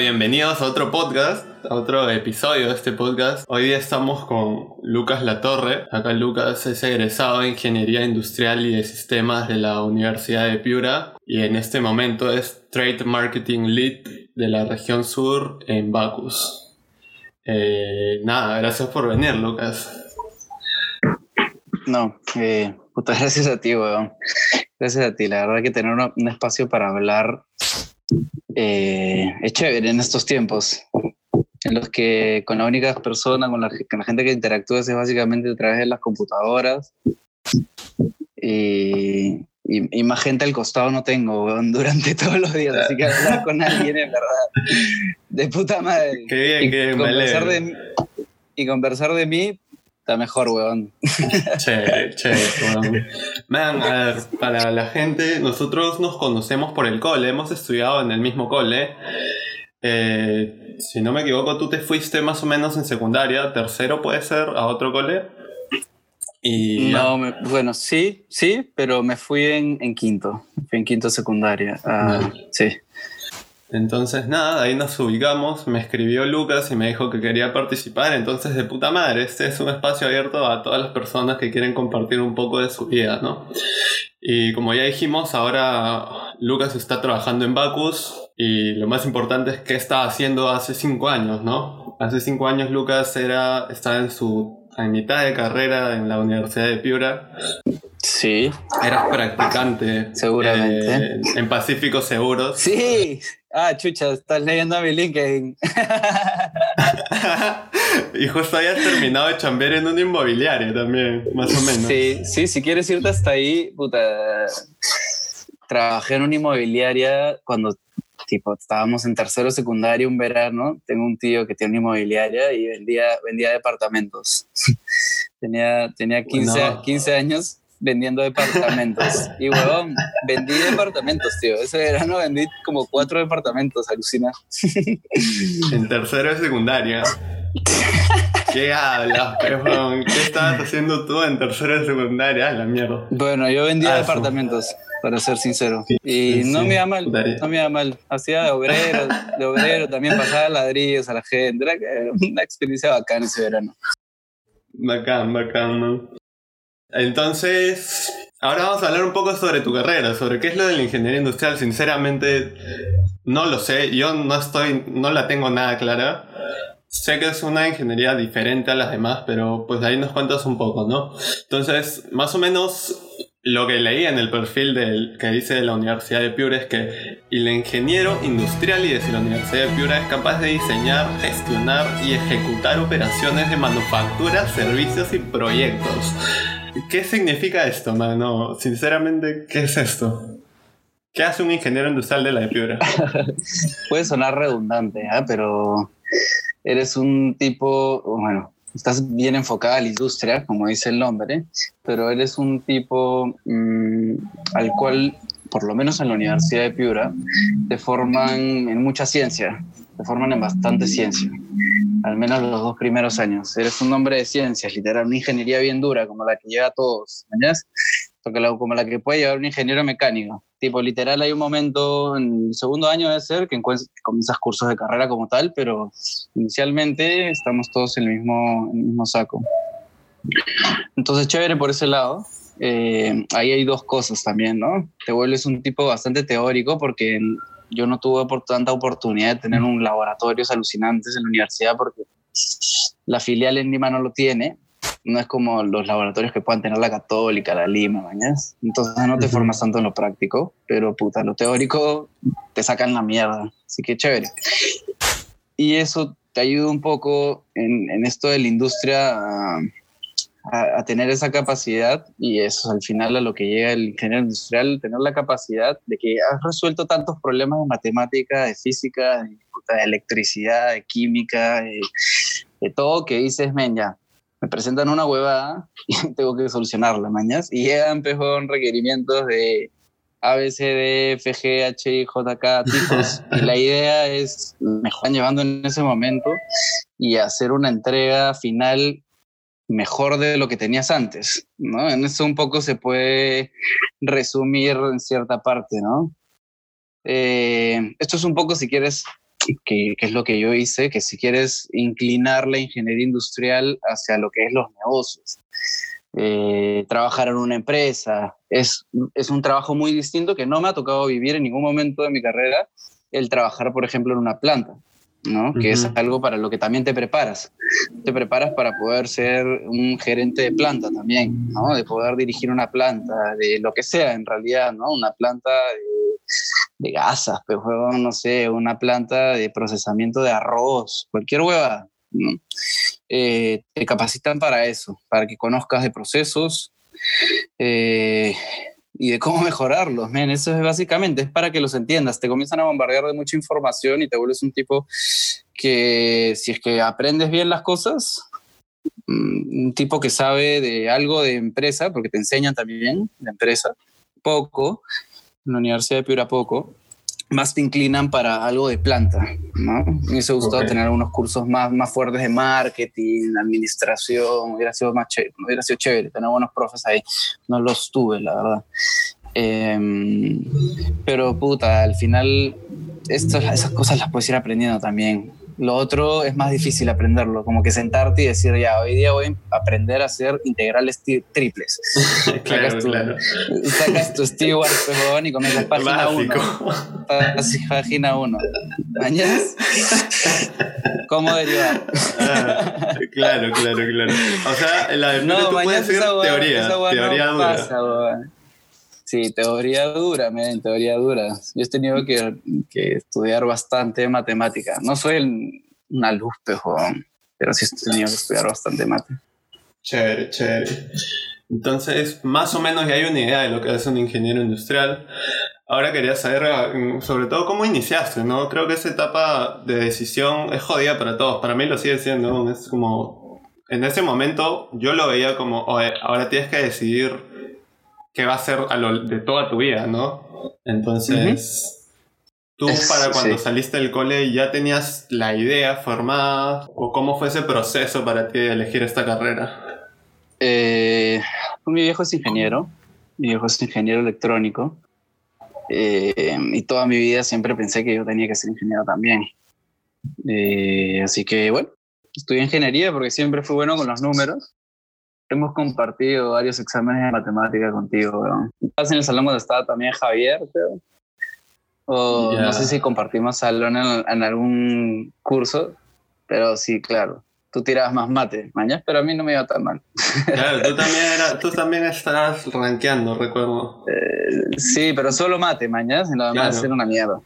Bienvenidos a otro podcast, a otro episodio de este podcast. Hoy día estamos con Lucas Latorre. Acá Lucas es egresado de Ingeniería Industrial y de Sistemas de la Universidad de Piura y en este momento es Trade Marketing Lead de la región sur en Bacus. Eh, nada, gracias por venir, Lucas. No, eh, puta, gracias a ti, weón. Gracias a ti. La verdad que tener un espacio para hablar eh, es chévere en estos tiempos, en los que con la única persona, con la, con la gente que interactúa es básicamente a través de las computadoras. Y, y, y más gente al costado no tengo weón, durante todos los días, así que hablar con alguien es verdad. De puta madre. Qué bien, y, qué bien, conversar de, y conversar de mí está mejor, weón. Che, che, weón. Man, a ver, para la gente, nosotros nos conocemos por el cole, hemos estudiado en el mismo cole. Eh, si no me equivoco, tú te fuiste más o menos en secundaria, tercero puede ser, a otro cole. Y No, me- bueno, sí, sí, pero me fui en, en quinto. Fui en quinto secundaria. Ah, sí. Entonces nada, ahí nos ubicamos, me escribió Lucas y me dijo que quería participar, entonces de puta madre, este es un espacio abierto a todas las personas que quieren compartir un poco de su vida, ¿no? Y como ya dijimos, ahora Lucas está trabajando en Bacus y lo más importante es que estaba haciendo hace cinco años, ¿no? Hace cinco años Lucas era, estaba en su en mitad de carrera en la Universidad de Piura, Sí. eras practicante Seguramente. eh, en Pacífico Seguros. Sí. Ah, chucha, estás leyendo mi LinkedIn. y justo habías terminado de chambear en una inmobiliaria también, más o menos. Sí, sí, si quieres irte hasta ahí, puta. Trabajé en una inmobiliaria cuando tipo estábamos en tercero secundario un verano. Tengo un tío que tiene una inmobiliaria y vendía, vendía departamentos. tenía, tenía 15, Bueno. 15 años vendiendo departamentos. Y huevón, vendí departamentos, tío. Ese verano vendí como cuatro departamentos, alucina. En tercero de secundaria. ¿Qué hablas, pejón? ¿Qué estabas haciendo tú en tercero de secundaria? Ah, la mierda. Bueno, yo vendía Ah, departamentos, para ser sincero. Sí, y sí, no me iba mal, Putaría. no me iba mal. Hacía de obrero, de obrero, también pasaba ladrillos a la gente. Era una experiencia bacana ese verano. Bacán, bacán, ¿no? Entonces, ahora vamos a hablar un poco sobre tu carrera, sobre qué es lo de la ingeniería industrial. Sinceramente, no lo sé. Yo no estoy, no la tengo nada clara. Sé que es una ingeniería diferente a las demás, pero pues ahí nos cuentas un poco, ¿no? Entonces, más o menos lo que leí en el perfil que dice de la Universidad de Piura es que el ingeniero industrial y de la Universidad de Piura es capaz de diseñar, gestionar y ejecutar operaciones de manufactura, servicios y proyectos. ¿Qué significa esto, mano? Sinceramente, ¿qué es esto? ¿Qué hace un ingeniero industrial de la de Piura? Puede sonar redundante, ¿ah? pero eres un tipo, bueno, estás bien enfocada a la industria, como dice el nombre, pero eres un tipo mm, al cual, por lo menos en la Universidad de Piura, te forman en mucha ciencia, te forman en bastante ciencia, al menos los dos primeros años. Eres un hombre de ciencias, literal, una ingeniería bien dura, como la que lleva a todos, la- como la que puede llevar un ingeniero mecánico. Tipo, literal, hay un momento en el segundo año debe ser que, que comienzas cursos de carrera como tal, pero inicialmente estamos todos en el mismo, en el mismo saco. Entonces, chévere por ese lado. Eh, ahí hay dos cosas también, ¿no? Te vuelves un tipo bastante teórico porque yo no tuve por tanta oportunidad de tener un laboratorios alucinantes en la universidad porque la filial en Lima no lo tiene. No es como los laboratorios que puedan tener la Católica, la Lima, mañas. Entonces no te formas tanto en lo práctico, pero puta, lo teórico te sacan la mierda. Así que chévere. Y eso te ayuda un poco en, en esto de la industria a, a- tener esa capacidad y eso al final a lo que llega el ingeniero industrial, tener la capacidad de que has resuelto tantos problemas de matemática, de física, de, electricidad, de química, de, todo que dices, men, ya, me presentan una huevada y tengo que solucionarla, mañas. Y llegan, pejón, requerimientos de A, B, C, D, F, H, J, K, tipos. y la idea es, me están llevando en ese momento y hacer una entrega final mejor de lo que tenías antes, ¿no? En eso un poco se puede resumir en cierta parte, ¿no? Eh, esto es un poco, si quieres, que, es lo que yo hice, que si quieres inclinar la ingeniería industrial hacia lo que es los negocios. Eh, trabajar en una empresa. Es, es un trabajo muy distinto que no me ha tocado vivir en ningún momento de mi carrera, el trabajar, por ejemplo, en una planta. ¿No? Que es algo para lo que también te preparas. Te preparas para poder ser un gerente de planta también, ¿no? De poder dirigir una planta, de lo que sea en realidad, ¿no? Una planta de, de gasas, pero no sé, una planta de procesamiento de arroz, cualquier hueva, eh, te capacitan para eso, para que conozcas de procesos, eh, y de cómo mejorarlos, men. Eso es básicamente, es para que los entiendas. Te comienzan a bombardear de mucha información y te vuelves un tipo que, si es que aprendes bien las cosas, mm, un tipo que sabe de algo de empresa, porque te enseñan también de empresa, poco, en la Universidad de Piura poco, más te inclinan para algo de planta, ¿no? Me hubiese gustado tener algunos cursos más, más fuertes de marketing, administración, hubiera sido más chévere, hubiera sido chévere tener buenos profes ahí. No los tuve, la verdad. Em, pero puta, al final esto, esas cosas las puedes ir aprendiendo también. Lo otro es más difícil aprenderlo, como que sentarte y decir, ya, hoy día voy a aprender a hacer integrales triples. claro, sacas, tu, claro. sacas tu Stewart y comienzas página 1. Página 1. ¿Mañas? ¿Cómo derivar? Ah, claro, claro, claro. O sea, la de no, tú puedes teoría, teoría no dura. Pasa, Sí, teoría dura, men, teoría dura. Yo he tenido que, que estudiar bastante matemática. No soy una luz, pero sí he tenido que estudiar bastante matemática. Chévere, chévere. Entonces, más o menos ya hay una idea de lo que es un ingeniero industrial. Ahora quería saber, mm, sobre todo, cómo iniciaste, ¿no? Creo que esa etapa de decisión es jodida para todos. Para mí lo sigue siendo. Es como. En ese momento yo lo veía como, ahora tienes que decidir que va a ser a lo de toda tu vida, ¿no? Entonces, tú para cuando saliste del cole ya tenías la idea formada o cómo fue ese proceso para ti de elegir esta carrera. Eh, mi viejo es ingeniero, mi viejo es ingeniero electrónico eh, y toda mi vida siempre pensé que yo tenía que ser ingeniero también. Eh, así que bueno, estudié ingeniería porque siempre fui bueno con los números hemos compartido varios exámenes de matemática contigo, Estás en el salón donde estaba también Javier, creo. O no sé si compartimos salón en, algún curso, pero sí, claro. Tú tirabas más mate, mañana, pero a mí no me iba tan mal. Claro, tú también, era, tú también estabas rankeando, recuerdo. Eh, sí, pero solo mate, mañana, y lo demás era una mierda.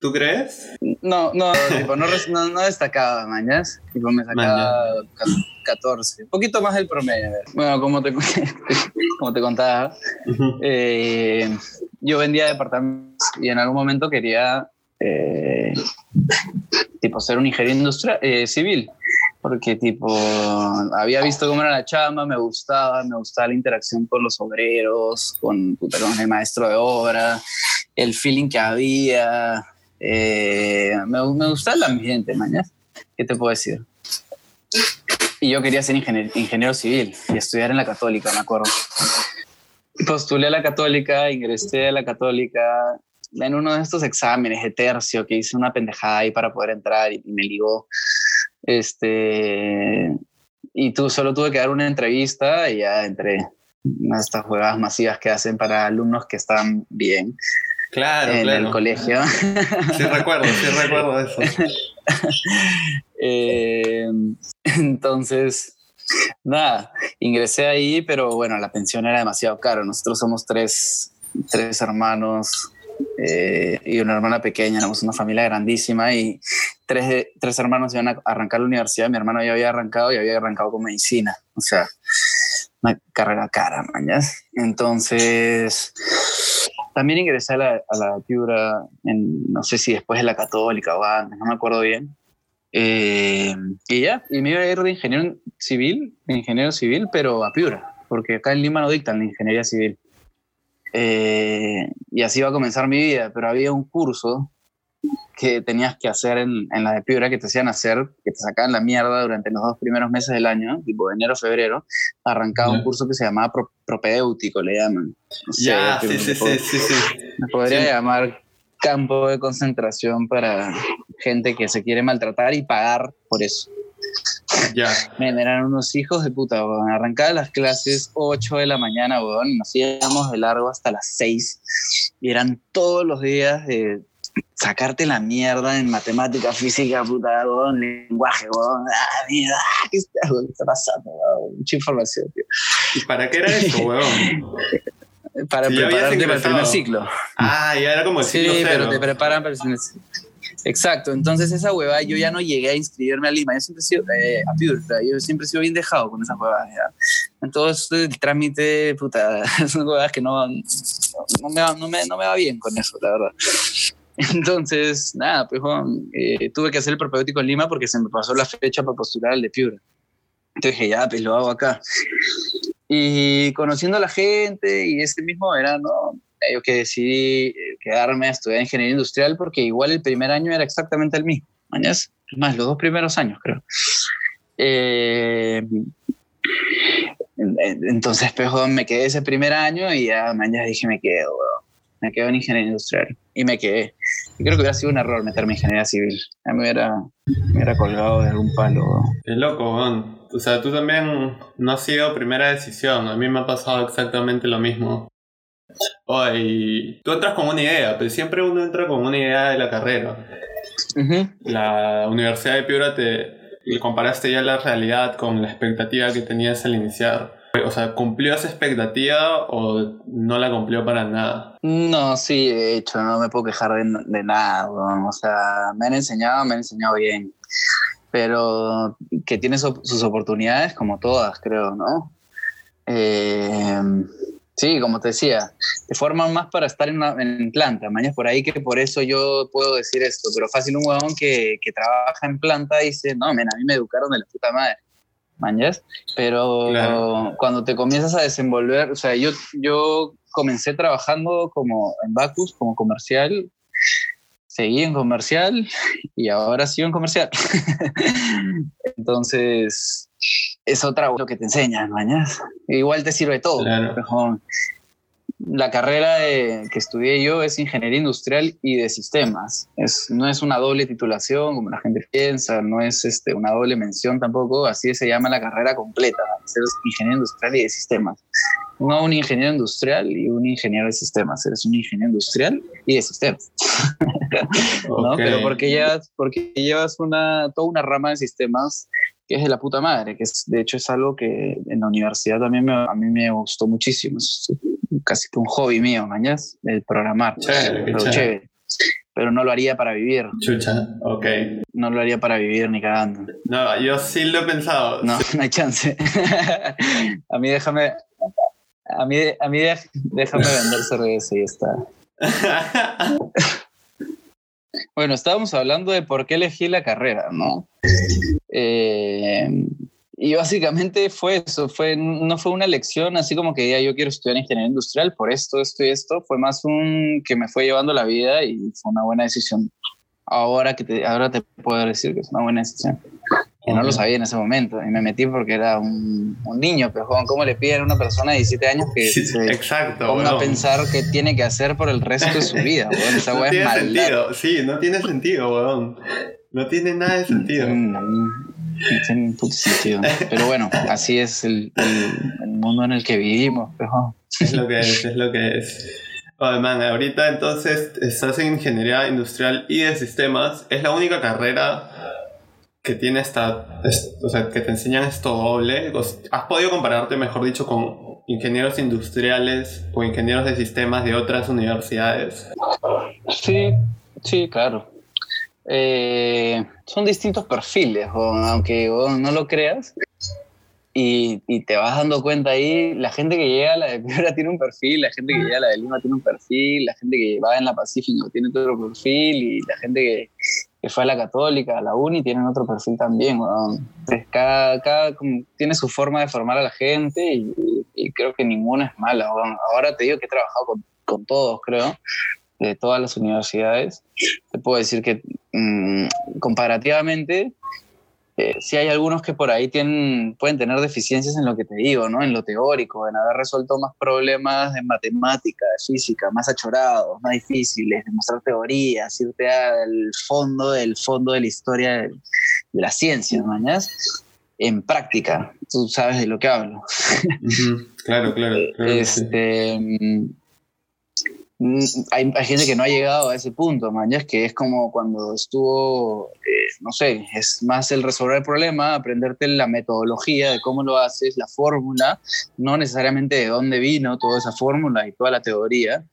¿Tú crees? No, no, tipo, no, no, destacaba mañas. Tipo, me sacaba 14. Un poquito más del promedio. Bueno, como te, como te contaba, eh, yo vendía departamentos y en algún momento quería eh, tipo ser un ingeniero industrial eh, civil porque tipo había visto cómo era la chamba, me gustaba, me gustaba la interacción con los obreros, con, con el maestro de obra, el feeling que había, eh, me, me gusta el ambiente, mañana. ¿Qué te puedo decir? Y yo quería ser ingeniero, civil y estudiar en la católica, me acuerdo. Postulé a la católica, ingresé a la católica en uno de estos exámenes de tercio que hice una pendejada ahí para poder entrar y, me ligó. Este, y tú solo tuve que dar una entrevista y ya entré. Estas jugadas masivas que hacen para alumnos que están bien claro, en el colegio. Sí recuerdo, sí recuerdo eso. Eh, entonces, nada, ingresé ahí, pero bueno, la pensión era demasiado caro. Nosotros somos tres, tres hermanos eh, y una hermana pequeña, éramos una familia grandísima y tres, tres hermanos iban a arrancar la universidad. Mi hermano ya había arrancado y había arrancado con medicina. O sea, una carrera cara, mañas. Entonces, también ingresé a la, a la Piura, en, no sé si después de la Católica o antes, no me acuerdo bien. Eh, y ya, y me iba a ir de ingeniero civil, ingeniero civil, pero a Piura, porque acá en Lima no dictan la ingeniería civil. Eh, y así iba a comenzar mi vida, pero había un curso que tenías que hacer en, en, la de Piura, que te hacían hacer, que te sacaban la mierda durante los dos primeros meses del año, tipo enero, febrero, arrancaba un curso que se llamaba propedéutico, le llaman. ya, sí, sí, sí, sí, Me podría llamar campo de concentración para gente que se quiere maltratar y pagar por eso. Ya. Men, eran unos hijos de puta, weón. Arrancaba las clases 8 de la mañana, weón, nos íbamos de largo hasta las 6. Y eran todos los días de sacarte la mierda en matemática, física, puta, weón, lenguaje, weón. Ah, mierda, ¿qué está? ¿Qué está pasando, weón? Mucha información, tío. ¿Y para qué era eso, weón? Para habías prepararte para el primer ciclo. Ah, ya era como el Sí, ciclo cero. pero te preparan para el primer ciclo. Exacto, entonces esa hueva yo ya no llegué a inscribirme a Lima, yo siempre he sido eh, a Piura, yo siempre he sido bien dejado con esas huevas. ya. Entonces el trámite, puta, son huevas que no, no, me va, no, me, no me va bien con eso, la verdad. Entonces, nada, pues weón, eh, tuve que hacer el propedéutico en Lima porque se me pasó la fecha para postular al de Piura. Entonces dije, ya, pues lo hago acá. Y conociendo a la gente y ese mismo verano, eh, yo que decidí eh, quedarme a estudiar ingeniería industrial porque igual el primer año era exactamente el mismo. Mañas, más, los dos primeros años, creo. Eh, en- en- entonces, pues, me quedé ese primer año y ya mañana dije, me quedo. Me quedo en ingeniería industrial. Y me quedé. Y creo que hubiera sido un error meterme en ingeniería civil. Ya me hubiera, me hubiera colgado de algún palo. Qué loco, weón. O sea, tú también no has sido primera decisión. A mí me ha pasado exactamente lo mismo. Oh, y tú entras con una idea, pero siempre uno entra con una idea de la carrera. La Universidad de Piura te comparaste ya la realidad con la expectativa que tenías al iniciar. O sea, ¿cumplió esa expectativa o no la cumplió para nada? No, sí, de hecho, no me puedo quejar de, nada, weón. O sea, me han enseñado, me han enseñado bien. Pero que tiene sus oportunidades como todas, creo, ¿no? Eh, sí, como te decía, te forman más para estar en planta. Mañana por ahí que por eso yo puedo decir esto. Pero fácil un huevón que, que trabaja en planta dice, no, men, a mí me educaron de la puta madre. ¿Mañas? Pero Claro. cuando te comienzas a desenvolver, o sea, yo, yo comencé trabajando como en Bacus, como comercial, seguí en comercial y ahora sigo en comercial. Entonces, es otra lo que te enseñan, mañas. Igual te sirve todo. Claro. La carrera de- que estudié yo es ingeniería industrial y de sistemas. Es, no es una doble titulación como la gente piensa, no es este, una doble mención tampoco, así se llama la carrera completa, eres ingeniero industrial y de sistemas. No un ingeniero industrial y un ingeniero de sistemas, eres un ingeniero industrial y de sistemas. ¿no? Pero porque llevas, porque llevas una, toda una rama de sistemas que es de la puta madre, que es, de hecho es algo que en la universidad también me, a mí me gustó muchísimo. Es casi que un hobby mío, mañas, el programar. Chévere, pero chévere. chévere. Pero no lo haría para vivir, Chucha, ok. no lo haría para vivir ni cagando. No, yo sí lo he pensado. No, no hay chance. a mí déjame, a mí, a mí déjame vender cerveza y ya está. Bueno, estábamos hablando de por qué elegí la carrera, ¿no? Eh, y básicamente fue eso, fue, no fue una elección así como que diga yo quiero estudiar ingeniería industrial por esto, esto y esto, fue más un que me fue llevando la vida y fue una buena decisión. Ahora, que ahora te puedo decir que es una buena decisión. Que no lo sabía en ese momento y me metí porque era un, un niño, pero joven, ¿cómo le piden a una persona de 17 años que Sí, se exacto, ponga a pensar qué tiene que hacer por el resto de su vida? weón? Esa No es tiene maldad. sentido, sí, no tiene sentido, weón. No tiene nada de sentido. No tiene un puto sentido. Pero bueno, así es el, el- el mundo en el que vivimos. pero- Es lo que es, es lo que es. Oye, man, ahorita entonces estás en ingeniería industrial y de sistemas. Es la única carrera que tiene esta. es- o sea, que te enseñan esto doble. ¿Has podido compararte, mejor dicho, con ingenieros industriales o ingenieros de sistemas de otras universidades? Sí, sí, claro. Eh, son distintos perfiles, aunque o, no lo creas. Y, y te vas dando cuenta ahí, la gente que llega a la de Piura tiene un perfil, la gente que llega a la de Lima tiene un perfil, la gente que va en la Pacífico tiene otro perfil, y la gente que, que fue a la Católica, a la Uni, tienen otro perfil también. Entonces, cada, cada tiene su forma de formar a la gente y, creo que ninguna es mala. Ahora te digo que he trabajado con, con todos, creo, de todas las universidades. Te puedo decir que mm, comparativamente eh, sí hay algunos que por ahí tienen, pueden tener deficiencias en lo que te digo, ¿no? En lo teórico, en haber resuelto más problemas de matemática, de física, más achorados, más difíciles, de mostrar teorías, irte al fondo del fondo de la historia de, la ciencia, ¿no? En práctica, tú sabes de lo que hablo. Claro, claro. este, Mm, hay, gente que no ha llegado a ese punto, man, es que es como cuando estuvo, eh, no sé, es más el resolver el problema, aprenderte la metodología de cómo lo haces, la fórmula, no necesariamente de dónde vino toda esa fórmula y toda la teoría,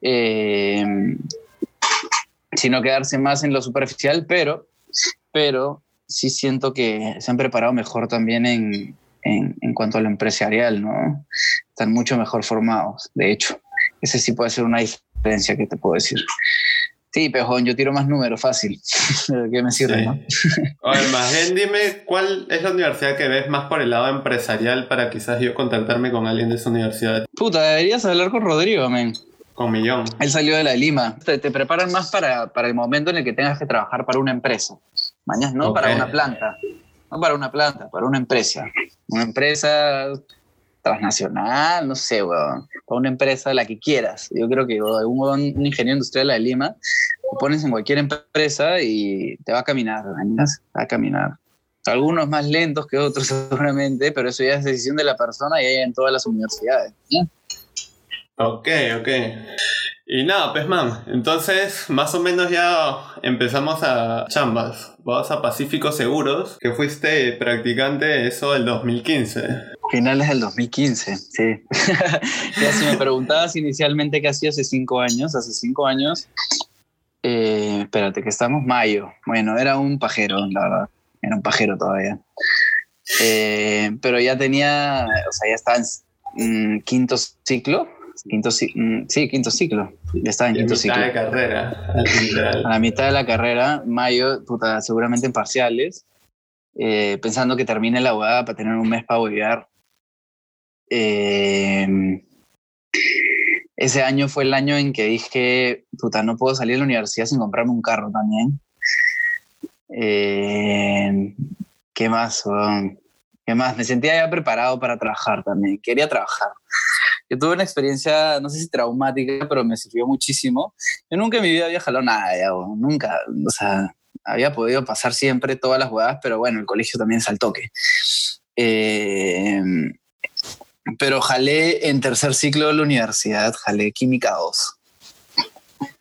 eh, sino quedarse más en lo superficial, pero, pero sí siento que se han preparado mejor también en, en, en cuanto a lo empresarial, ¿no? Están mucho mejor formados, de hecho. Ese sí puede ser una diferencia que te puedo decir. Sí, pejón, yo tiro más números, fácil. ¿Qué me sirve, no? Oye, más bien dime cuál es la universidad que ves más por el lado empresarial para quizás yo contactarme con alguien de esa universidad. Puta, deberías hablar con Rodrigo, men. Con Millón. Él salió de la Lima. Te, preparan más para, para, el momento en el que tengas que trabajar para una empresa. Mañana no para una planta. No para una planta, para una empresa. Una empresa transnacional, no sé, weón, para una empresa, la que quieras. Yo creo que un, ingeniero industrial de Lima, lo pones en cualquier empresa y te va a caminar, va a caminar. Algunos más lentos que otros seguramente, pero eso ya es decisión de la persona y hay en todas las universidades. Ok, ok. Y nada, pues man, entonces más o menos ya empezamos a chambas. Vas a Pacífico Seguros, que fuiste practicante eso del 2015. Finales del 2015, sí. ya si me preguntabas inicialmente qué hacía hace cinco años, hace cinco años, eh, espérate, que estamos mayo. Bueno, era un pajero, la verdad. Era un pajero todavía. Eh, pero ya tenía, o sea, ya estaba en quinto ciclo. Quinto, mm, sí, quinto ciclo. Estaba en quinto ciclo. A la mitad de carrera. A la mitad de la carrera, mayo, puta, seguramente en parciales. Eh, pensando que termine la abogada para tener un mes para volver eh, ese año fue el año en que dije, puta, no puedo salir de la universidad sin comprarme un carro también. Eh, ¿Qué más? ¿Qué más? Me sentía ya preparado para trabajar también. Quería trabajar. Yo tuve una experiencia, no sé si traumática, pero me sirvió muchísimo. Yo nunca en mi vida había jalado nada, nunca. O sea, había podido pasar siempre todas las jugadas, pero bueno, el colegio también es al toque. Eh, pero jalé en tercer ciclo de la universidad, jalé Química 2.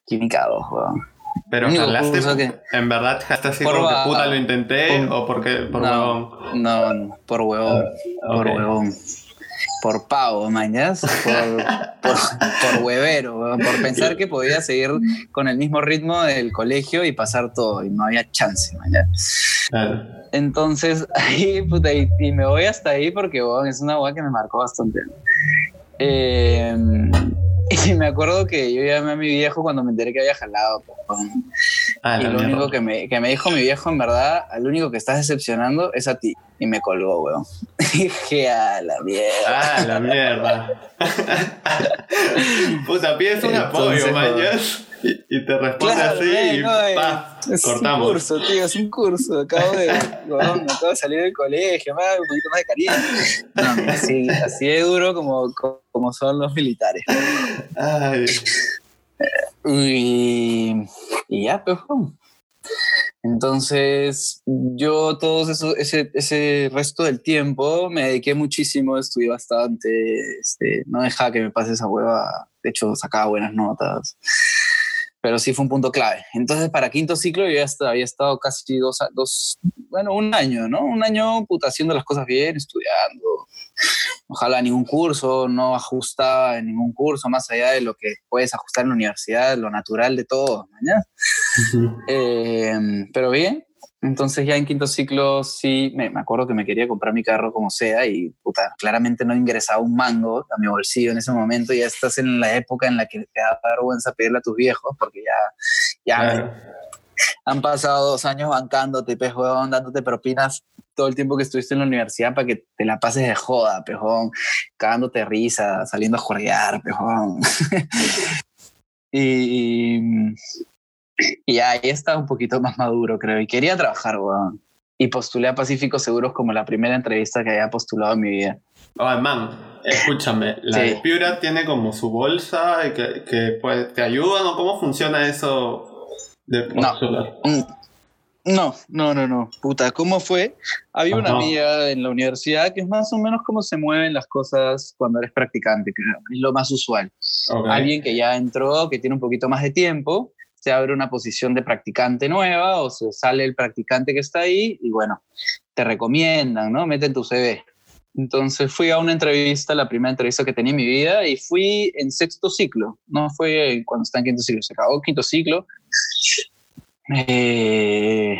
Química 2, weón. Pero jalaste, en verdad, jalaste así por porque puta lo intenté o porque por no, huevón. No, no, por huevón, ah, por huevón por pavo, mañas, por, por, huevero, por pensar que podía seguir con el mismo ritmo del colegio y pasar todo, y no había chance, mañas. Entonces, ahí, puta, y, me voy hasta ahí porque es una hueá que me marcó bastante. Eh, y me acuerdo que yo llamé a mi viejo cuando me enteré que había jalado. Ah, y lo único que me, que me, dijo mi viejo, en verdad, al único que estás decepcionando es a ti. Y me colgó, weón. Dije, a la mierda. Ah, la mierda. Puta, pides un apoyo, mañas. Y, te responde así y pa, es cortamos. un curso, tío, es un curso. Acabo de, acabo de salir del colegio, más, un poquito más de cariño. No, así, así de duro como, como son los militares. Ay. Y, y ya, pues, entonces, yo todo eso, ese, ese resto del tiempo me dediqué muchísimo, estudié bastante, este, no dejaba que me pase esa hueva, de hecho sacaba buenas notas, pero sí fue un punto clave. Entonces, para quinto ciclo yo ya había estado casi dos, dos, bueno, un año, ¿no? Un año puta, haciendo las cosas bien, estudiando, ojalá ningún curso, no ajustaba en ningún curso, más allá de lo que puedes ajustar en la universidad, lo natural de todo, eh, pero bien, entonces ya en quinto ciclo sí, me, acuerdo que me quería comprar mi carro como sea y puta, claramente no ingresaba un mango a mi bolsillo en ese momento, ya estás en la época en la que te da vergüenza pedirle a tus viejos porque ya, ya han pasado dos años bancándote, pejón, dándote propinas todo el tiempo que estuviste en la universidad para que te la pases de joda, pejón, cagándote risa, saliendo a jorgear, pejón. y, y ahí estaba un poquito más maduro, creo, y quería trabajar, weón. y postulé a Pacífico Seguros como la primera entrevista que había postulado en mi vida. Oh, man, escúchame, la Sí. Piura tiene como su bolsa y que, que pues, te ayudan o cómo funciona eso de No. postular. Mm, No, no, no, no. Puta, ¿cómo fue? Había una amiga en la universidad que es más o menos cómo se mueven las cosas cuando eres practicante, que es lo más usual. Alguien que ya entró, que tiene un poquito más de tiempo, se abre una posición de practicante nueva o se sale el practicante que está ahí y bueno, te recomiendan, ¿no? Meten tu CV. Entonces fui a una entrevista, la primera entrevista que tenía en mi vida, y fui en sexto ciclo. No fue cuando está en quinto ciclo, se acabó quinto ciclo. Eh,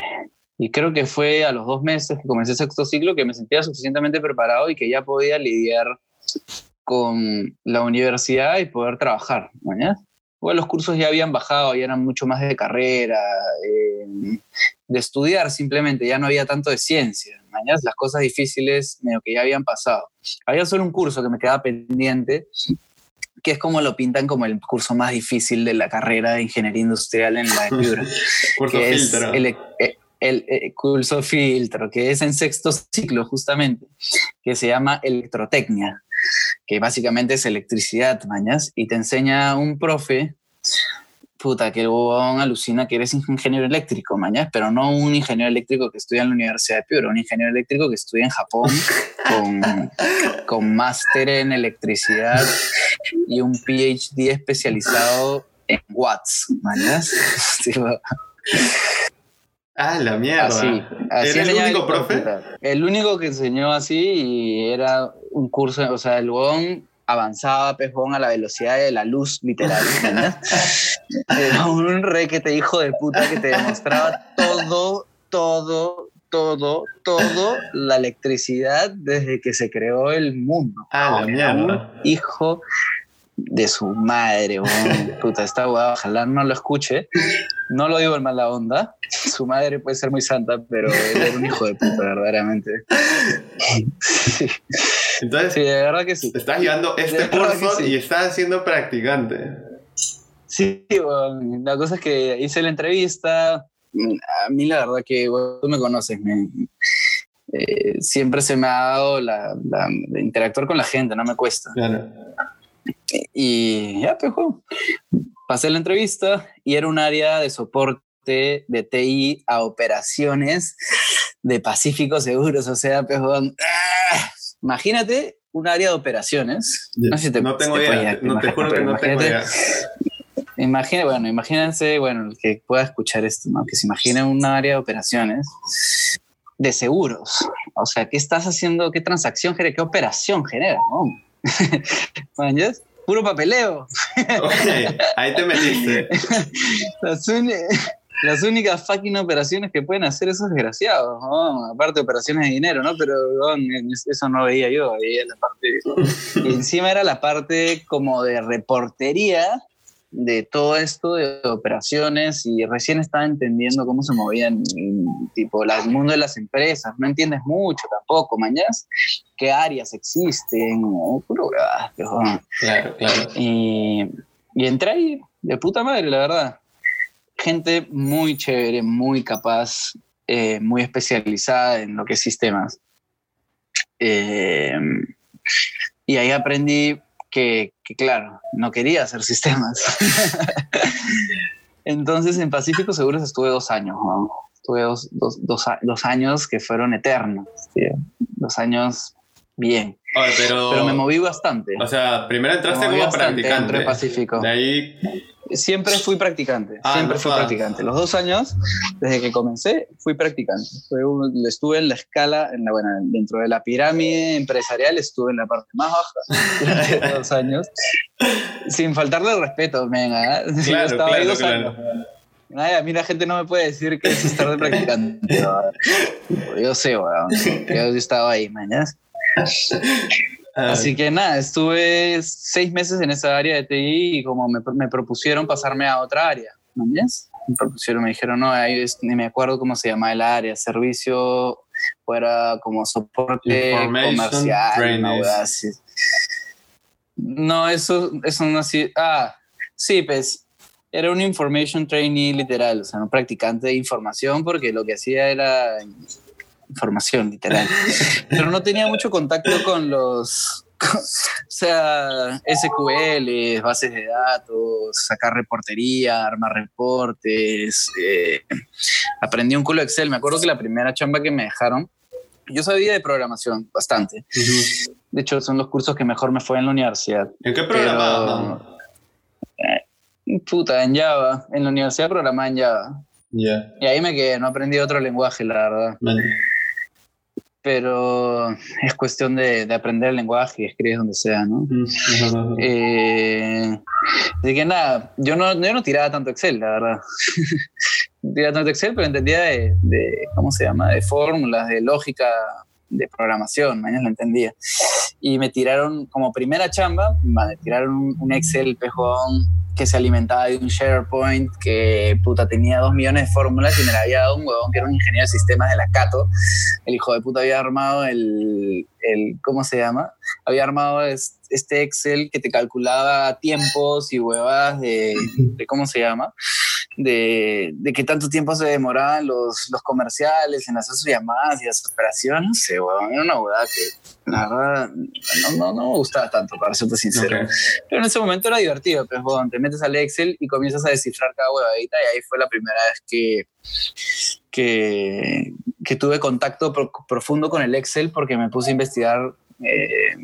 y creo que fue a los dos meses que comencé sexto ciclo que me sentía suficientemente preparado y que ya podía lidiar con la universidad y poder trabajar. ¿no? Bueno, los cursos ya habían bajado, ya eran mucho más de carrera, eh, de estudiar simplemente, ya no había tanto de ciencia. ¿no? Las cosas difíciles medio que ya habían pasado. Había solo un curso que me quedaba pendiente, que es como lo pintan como el curso más difícil de la carrera de ingeniería industrial en la Piura que es el, el- el- el curso filtro, que es en sexto ciclo justamente, que se llama electrotecnia, que básicamente es electricidad, mañas, y te enseña un profe, puta, que el huevón alucina que eres ingeniero eléctrico, mañas, pero no un ingeniero eléctrico que estudia en la Universidad de Piura, un ingeniero eléctrico que estudia en Japón con, con máster en electricidad y un PhD especializado en watts, mañas. Ah, la mierda. Así, así ¿Era el único profe? El único que enseñó así y era un curso, o sea, el huevón avanzaba pejón a la velocidad de la luz, literal. Era un requete hijo de puta que te demostraba todo, todo, todo, todo la electricidad desde que se creó el mundo. Ah, la Era un mierda. hijo de su madre. Puta, esta weá, ojalá no lo escuche. No lo digo en mala onda. Su madre puede ser muy santa, pero él era un hijo de puta, verdaderamente. Sí, Entonces, sí, de verdad que sí. estás llevando este curso sí. y estás siendo practicante. Sí, la cosa es que hice la entrevista. A mí la verdad que weón, tú me conoces, me- eh, siempre se me ha dado la, la- de interactuar con la gente, no me cuesta. Claro. Y ya, pues, pasé la entrevista y era un área de soporte de TI a operaciones de Pacífico Seguros. O sea, pues, weón, ¡ah! imagínate un área de operaciones. No, sé si te- no tengo si te idea. puedes- No te juro que no tengo imagínate- idea. Imagina, bueno, imagínense, bueno, el que pueda escuchar esto, ¿no? Que se imagine un área de operaciones de seguros. O sea, ¿qué estás haciendo? ¿Qué transacción genera? ¿Qué operación genera? ¿no? ¿Manjas? Puro papeleo. Ok, ahí te metiste. Las, las únicas fucking operaciones que pueden hacer esos desgraciados, ¿no? Aparte de operaciones de dinero, ¿no? Pero eso no veía yo, veía la parte... Y encima era la parte como de reportería de todo esto de operaciones y recién estaba entendiendo cómo se movían mm, tipo el mundo de las empresas, no entiendes mucho tampoco, mañas, qué áreas existen, o puro huevadas, pero- Claro, claro. y, y entré ahí de puta madre, la verdad. Gente muy chévere, muy capaz, eh, muy especializada en lo que es sistemas. Eh, y ahí aprendí que, que, claro, no quería hacer sistemas. Entonces en Pacífico Seguros estuve dos años, ¿no? Estuve dos, dos, dos, años que fueron eternos, tío. dos años bien. Oye, pero, Pero me moví bastante. O sea, primero entraste como bastante practicante. dentro de Pacífico. De ahí. Siempre fui practicante, Ah, siempre no fui practicante. Los dos años, desde que comencé, fui practicante. Fue un- estuve en la escala, en la, bueno, dentro de la pirámide empresarial, estuve en la parte más baja durante dos años, sin faltarle el respeto, venga. Yo Claro, estaba ahí claro, dos claro. años. Ay, a mí la gente no me puede decir que es estar de practicante. Yo sé, weón. Yo estaba ahí, mañana. Así que nada, estuve seis meses en esa área de TI y como me, me propusieron pasarme a otra área, ¿no entiendes? Me propusieron, me dijeron, no, ahí es- ni me acuerdo cómo se llama el área, servicio, fuera como soporte comercial. No, eso, eso no así. Ah, sí, pues era un information trainee literal, o sea, un practicante de información porque lo que hacía era información, literal. Pero no tenía mucho contacto con los, o sea, SQL, bases de datos, sacar reportería, armar reportes. Eh, aprendí un culo Excel. Me acuerdo que la primera chamba que me dejaron, yo sabía de programación bastante. De hecho, son los cursos que mejor me fue en la universidad. ¿En qué programabas? Eh, puta, en Java. En la universidad programaba en Java. Ya. Y ahí me quedé, no aprendí otro lenguaje, la verdad pero es cuestión de, de, aprender el lenguaje y escribir donde sea, ¿no? eh, así que nada, yo no, yo no tiraba tanto Excel, la verdad. tiraba tanto Excel, pero entendía de, de, ¿cómo se llama? De fórmulas, de lógica, de programación, mañana lo entendía. Y me tiraron como primera chamba, me tiraron un Excel pejón que se alimentaba de un SharePoint que puta tenía dos millones de fórmulas y me la había dado un huevón que era un ingeniero de sistemas de la Cato. El hijo de puta había armado el, el ¿cómo se llama? Había armado este Excel que te calculaba tiempos y huevas de, de ¿cómo se llama? De, de qué tanto tiempo se demoraban los, los comerciales en hacer sus llamadas y las operaciones. No sé, huevón, era una huevada que la verdad no, no, no, me gustaba tanto, para serte sincero. Pero en ese momento era divertido, pues, bueno, te metes al Excel y comienzas a descifrar cada huevadita y ahí fue la primera vez que, que, que tuve contacto profundo con el Excel porque me puse a investigar eh,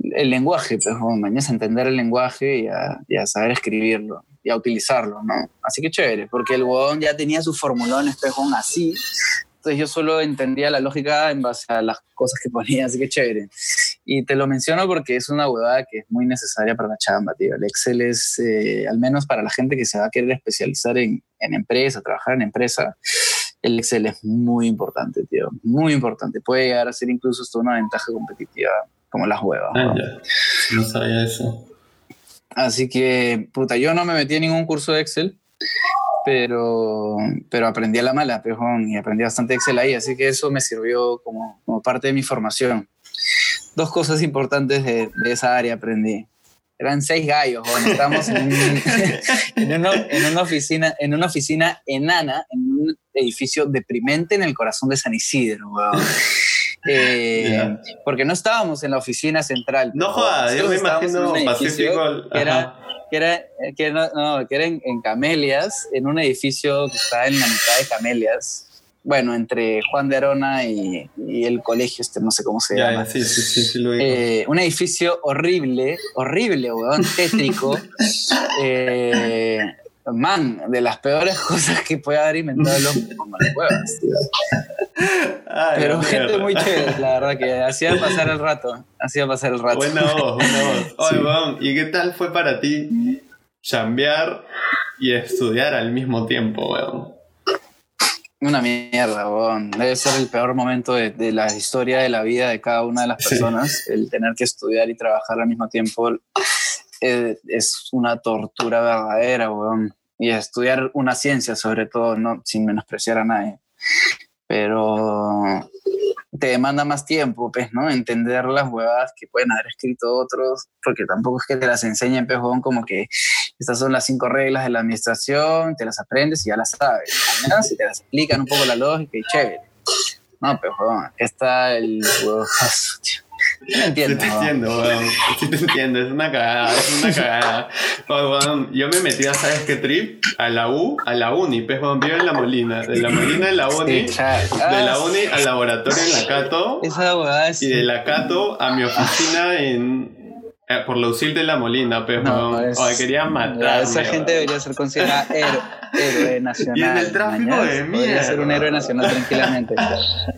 el lenguaje, pues, bueno, mañana a entender el lenguaje y a, y a, saber escribirlo y a utilizarlo, ¿no? Así que chévere, porque el huevón ya tenía sus formulones, pues, así, entonces yo solo entendía la lógica en base a las cosas que ponía, así que chévere. Y te lo menciono porque es una huevada que es muy necesaria para la chamba, tío. El Excel es, eh, al menos para la gente que se va a querer especializar en, en empresa, trabajar en empresa, el Excel es muy importante, tío. Muy importante. Puede llegar a ser incluso esto una ventaja competitiva como las huevas. Ah, ya. No sabía eso. Así que, puta, yo no me metí en ningún curso de Excel pero, pero aprendí a la mala, pejón, y aprendí bastante Excel ahí, así que eso me sirvió como, como parte de mi formación. Dos cosas importantes de, de esa área aprendí. Eran seis gallos, estamos en, en, una oficina, en una oficina enana, en un edificio deprimente en el corazón de San Isidro, eh, porque no estábamos en la oficina central. No jodas, yo me imagino Pacífico. Que era, que era, que no, que era en, Camelias, en un edificio que está en la mitad de Camelias. Bueno, entre Juan de Arona y, y el colegio, este no sé cómo se llama. Sí, sí, sí, sí lo eh, un edificio horrible, horrible, weón, tétrico. eh, man, de las peores cosas que puede haber inventado el hombre, como las cuevas, Pero gente muy chévere, la verdad, que hacía pasar el rato. Hacía pasar el rato. Buena voz, buena voz. Oye, ¿y qué tal fue para ti chambear y estudiar al mismo tiempo, weón? Una mierda, weón. Debe ser el peor momento de, de, la historia de la vida de cada una de las personas. Sí. El tener que estudiar y trabajar al mismo tiempo eh, es una tortura verdadera, weón. Y estudiar una ciencia, sobre todo, no sin menospreciar a nadie. Pero te demanda más tiempo, pues, ¿no? Entender las huevadas que pueden haber escrito otros, porque tampoco es que te las enseñen, pejón, como que estas son las cinco reglas de la administración, te las aprendes y ya las sabes. Si te las explican un poco la lógica y chévere. No, pejón, aquí está el. Sí me entiendo. Sí te entiendo, weón. Sí te entiendo, es una cagada, es una cagada. weón, yo me metí a, ¿sabes qué trip? A la U, a la uni, pues, weón, vivo en la Molina. De la Molina en la uni, sí, de la uni al laboratorio en la Cato. Esa weá es... Y de la Cato a mi oficina en, eh, por Lucil de la Molina, pero no, es, Oye, querían matar. Esa gente debería ser considerada héroe, héroe nacional. Y en el tráfico mañana, de mierda. Ser un héroe nacional tranquilamente.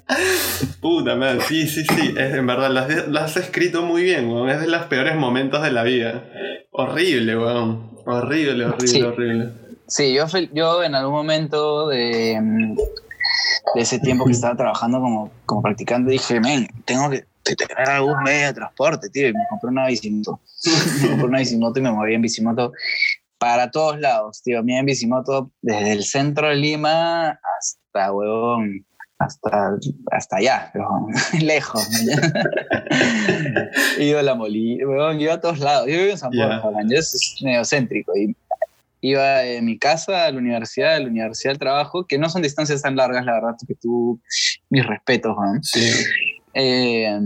Puta madre, sí, sí, sí. Es, en verdad, lo has, escrito muy bien, weón. Es de los peores momentos de la vida. Horrible, weón. Horrible, horrible, sí. horrible. Sí, yo, yo en algún momento de, de ese tiempo que estaba trabajando como, como practicante dije, men, tengo que tener algún medio de transporte, tío, y me compré una bicimoto. me compré una bicimoto y me moví en bicimoto para todos lados, tío. Me en bicimoto desde el centro de Lima hasta, huevón, hasta, hasta allá, pero lejos. iba a la Molina, huevón, iba a todos lados. Yo vivo en San Borja, yeah. yo es medio céntrico y iba de mi casa a la universidad, de la universidad al trabajo, que no son distancias tan largas, la verdad, que tú, mis respetos, ¿no? Sí. Eh,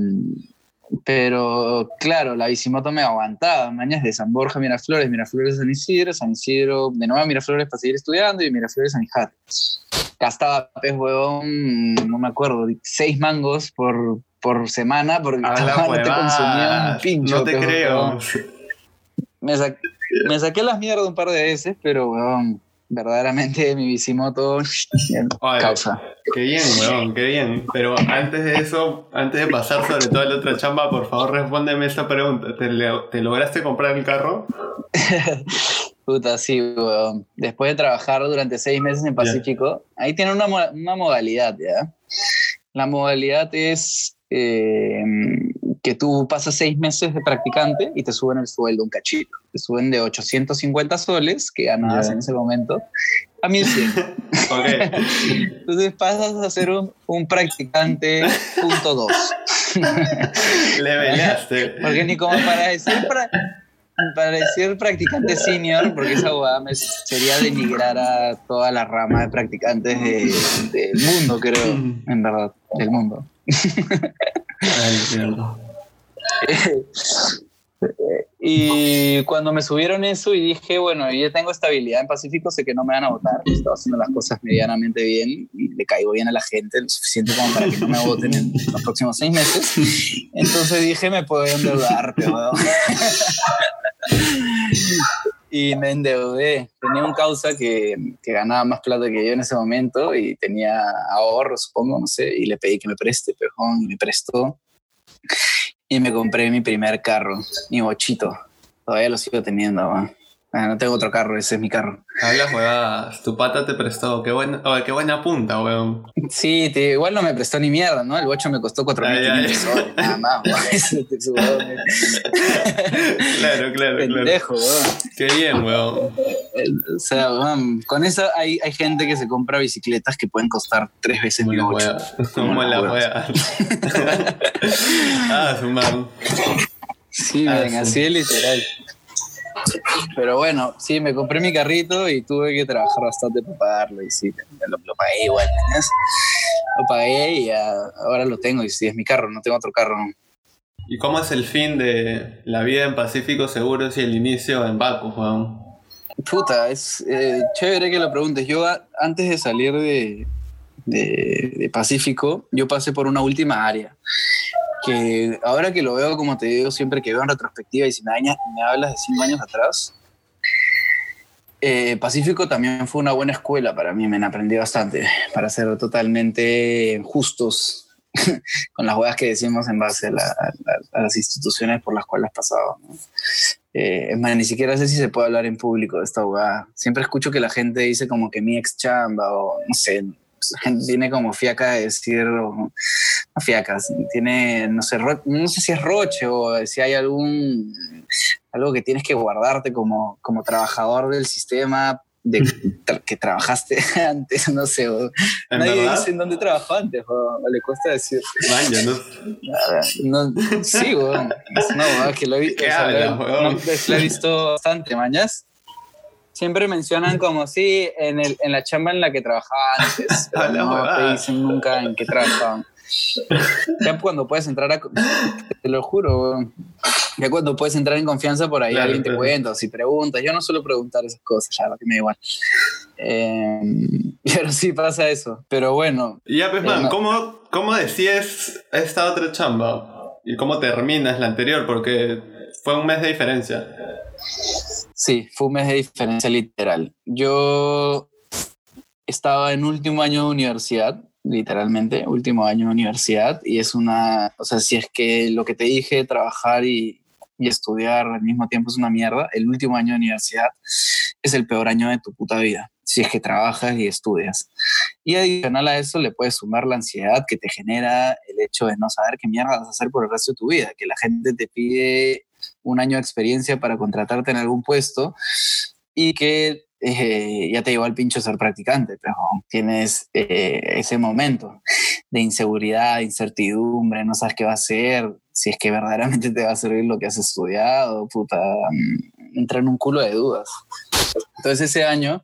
pero claro, la bicimoto me aguantaba. Mañas de San Borja, Miraflores, Miraflores San Isidro, San Isidro de nuevo a Miraflores para seguir estudiando y Miraflores San Gastaba, pez huevón, no me acuerdo, seis mangos por, por semana porque no te consumía un pincho. No te pez creo. huevón. Me, sa- me saqué las mierdas un par de veces, pero huevón, verdaderamente mi bicimoto causa. Qué bien, weón, qué bien. Pero antes de eso, antes de pasar sobre toda la otra chamba, por favor respóndeme esta pregunta. ¿Te, lograste comprar el carro? Puta, sí, weón. Después de trabajar durante seis meses en Pacífico, ahí tiene una, una modalidad, ¿ya? La modalidad es eh, que tú pasas seis meses de practicante y te suben el sueldo un cachito. Te suben de 850 soles, que ganabas Ya. en ese momento, a 1100. Ok. Entonces pasas a ser un, un practicante punto dos. Le velaste. Porque ni como para decir, pra- para decir practicante senior, porque esa hueá me sería denigrar a toda la rama de practicantes de- del mundo, creo, en verdad, del mundo. Ay. Y cuando me subieron eso y dije, bueno, yo tengo estabilidad en Pacífico, sé que no me van a votar, estoy haciendo las cosas medianamente bien y le caigo bien a la gente, lo suficiente como para que no me voten en los próximos seis meses. Entonces dije, me puedo endeudar, pero... Y me endeudé. Tenía un causa que, que ganaba más plata que yo en ese momento y tenía ahorro, supongo, no sé, y le pedí que me preste, y me prestó. Y me compré mi primer carro, mi bochito. Todavía lo sigo teniendo, man. Ah, no tengo otro carro, ese es mi carro. Hablas huevadas. Tu pata te prestó. Qué buena, oye, qué buena punta, weón. Sí, te- igual no me prestó ni mierda, ¿no? El bocho me costó 4.500 Ay, ay. soles, nada más, weón. Claro, claro, claro. Pendejo, weón. Qué bien, weón. O sea, weón, con eso hay, hay gente que se compra bicicletas que pueden costar tres veces mi bocho. Como la wea. ah, su man. Sí, Ah, ven, sí. así es literal. Pero bueno, sí, me compré mi carrito y tuve que trabajar bastante para pagarlo. Y sí, lo, lo pagué igual. Lo pagué y ya, ahora lo tengo. Y sí, es mi carro, no tengo otro carro. ¿Y cómo es el fin de la vida en Pacífico Seguros y el inicio en Baku, weón? Puta, es eh, chévere que lo preguntes. Yo a- antes de salir de, de- de Pacífico, yo pasé por una última área. Ahora que lo veo, como te digo, siempre que veo en retrospectiva y si me, me hablas de cinco años atrás, eh, Pacífico también fue una buena escuela para mí, me aprendí bastante, para ser totalmente justos con las huevas que decimos en base a, la- a a las instituciones por las cuales pasaba. Eh, es más, ni siquiera sé si se puede hablar en público de esta huevada. Siempre escucho que la gente dice como que mi ex chamba o no sé, la gente tiene como fiaca de decir, no fiacas, tiene, no sé, ro- no sé si es roche o si hay algún, algo que tienes que guardarte como, como trabajador del sistema de tra- que trabajaste antes, no sé, o- ¿En nadie verdad? dice en dónde trabajó antes, o, o le cuesta decir. Man, ya no. No, sí, weón. Huevada que lo he, ¿Qué o sea, no, lo he visto bastante, mañas. Siempre mencionan como sí en, el, en la chamba en la que trabajaba antes. pero Habla no te dicen nunca en qué trabajaban. Ya cuando puedes entrar a... Te lo juro. Ya cuando puedes entrar en confianza por ahí Claro, alguien te claro. cuenta o si preguntas. Yo no suelo preguntar esas cosas, ya, lo que me da igual. Eh, pero sí pasa eso. Pero bueno, Y ya, pues, Eh, man, no. ¿cómo, ¿cómo decides esta otra chamba? ¿Y cómo terminas la anterior? Porque fue un mes de diferencia. Sí, fue un mes de diferencia literal. Yo estaba en último año de universidad, literalmente, último año de universidad, y es una, o sea, si es que lo que te dije, trabajar y, y estudiar al mismo tiempo es una mierda, el último año de universidad es el peor año de tu puta vida, si es que trabajas y estudias. Y adicional a eso le puedes sumar la ansiedad que te genera el hecho de no saber qué mierda vas a hacer por el resto de tu vida, que la gente te pide un año de experiencia para contratarte en algún puesto y que eh, ya te llevó al pincho ser practicante, pero tienes eh, ese momento de inseguridad, incertidumbre, no sabes qué va a ser, si es que verdaderamente te va a servir lo que has estudiado, puta, mm, entra en un culo de dudas. Entonces ese año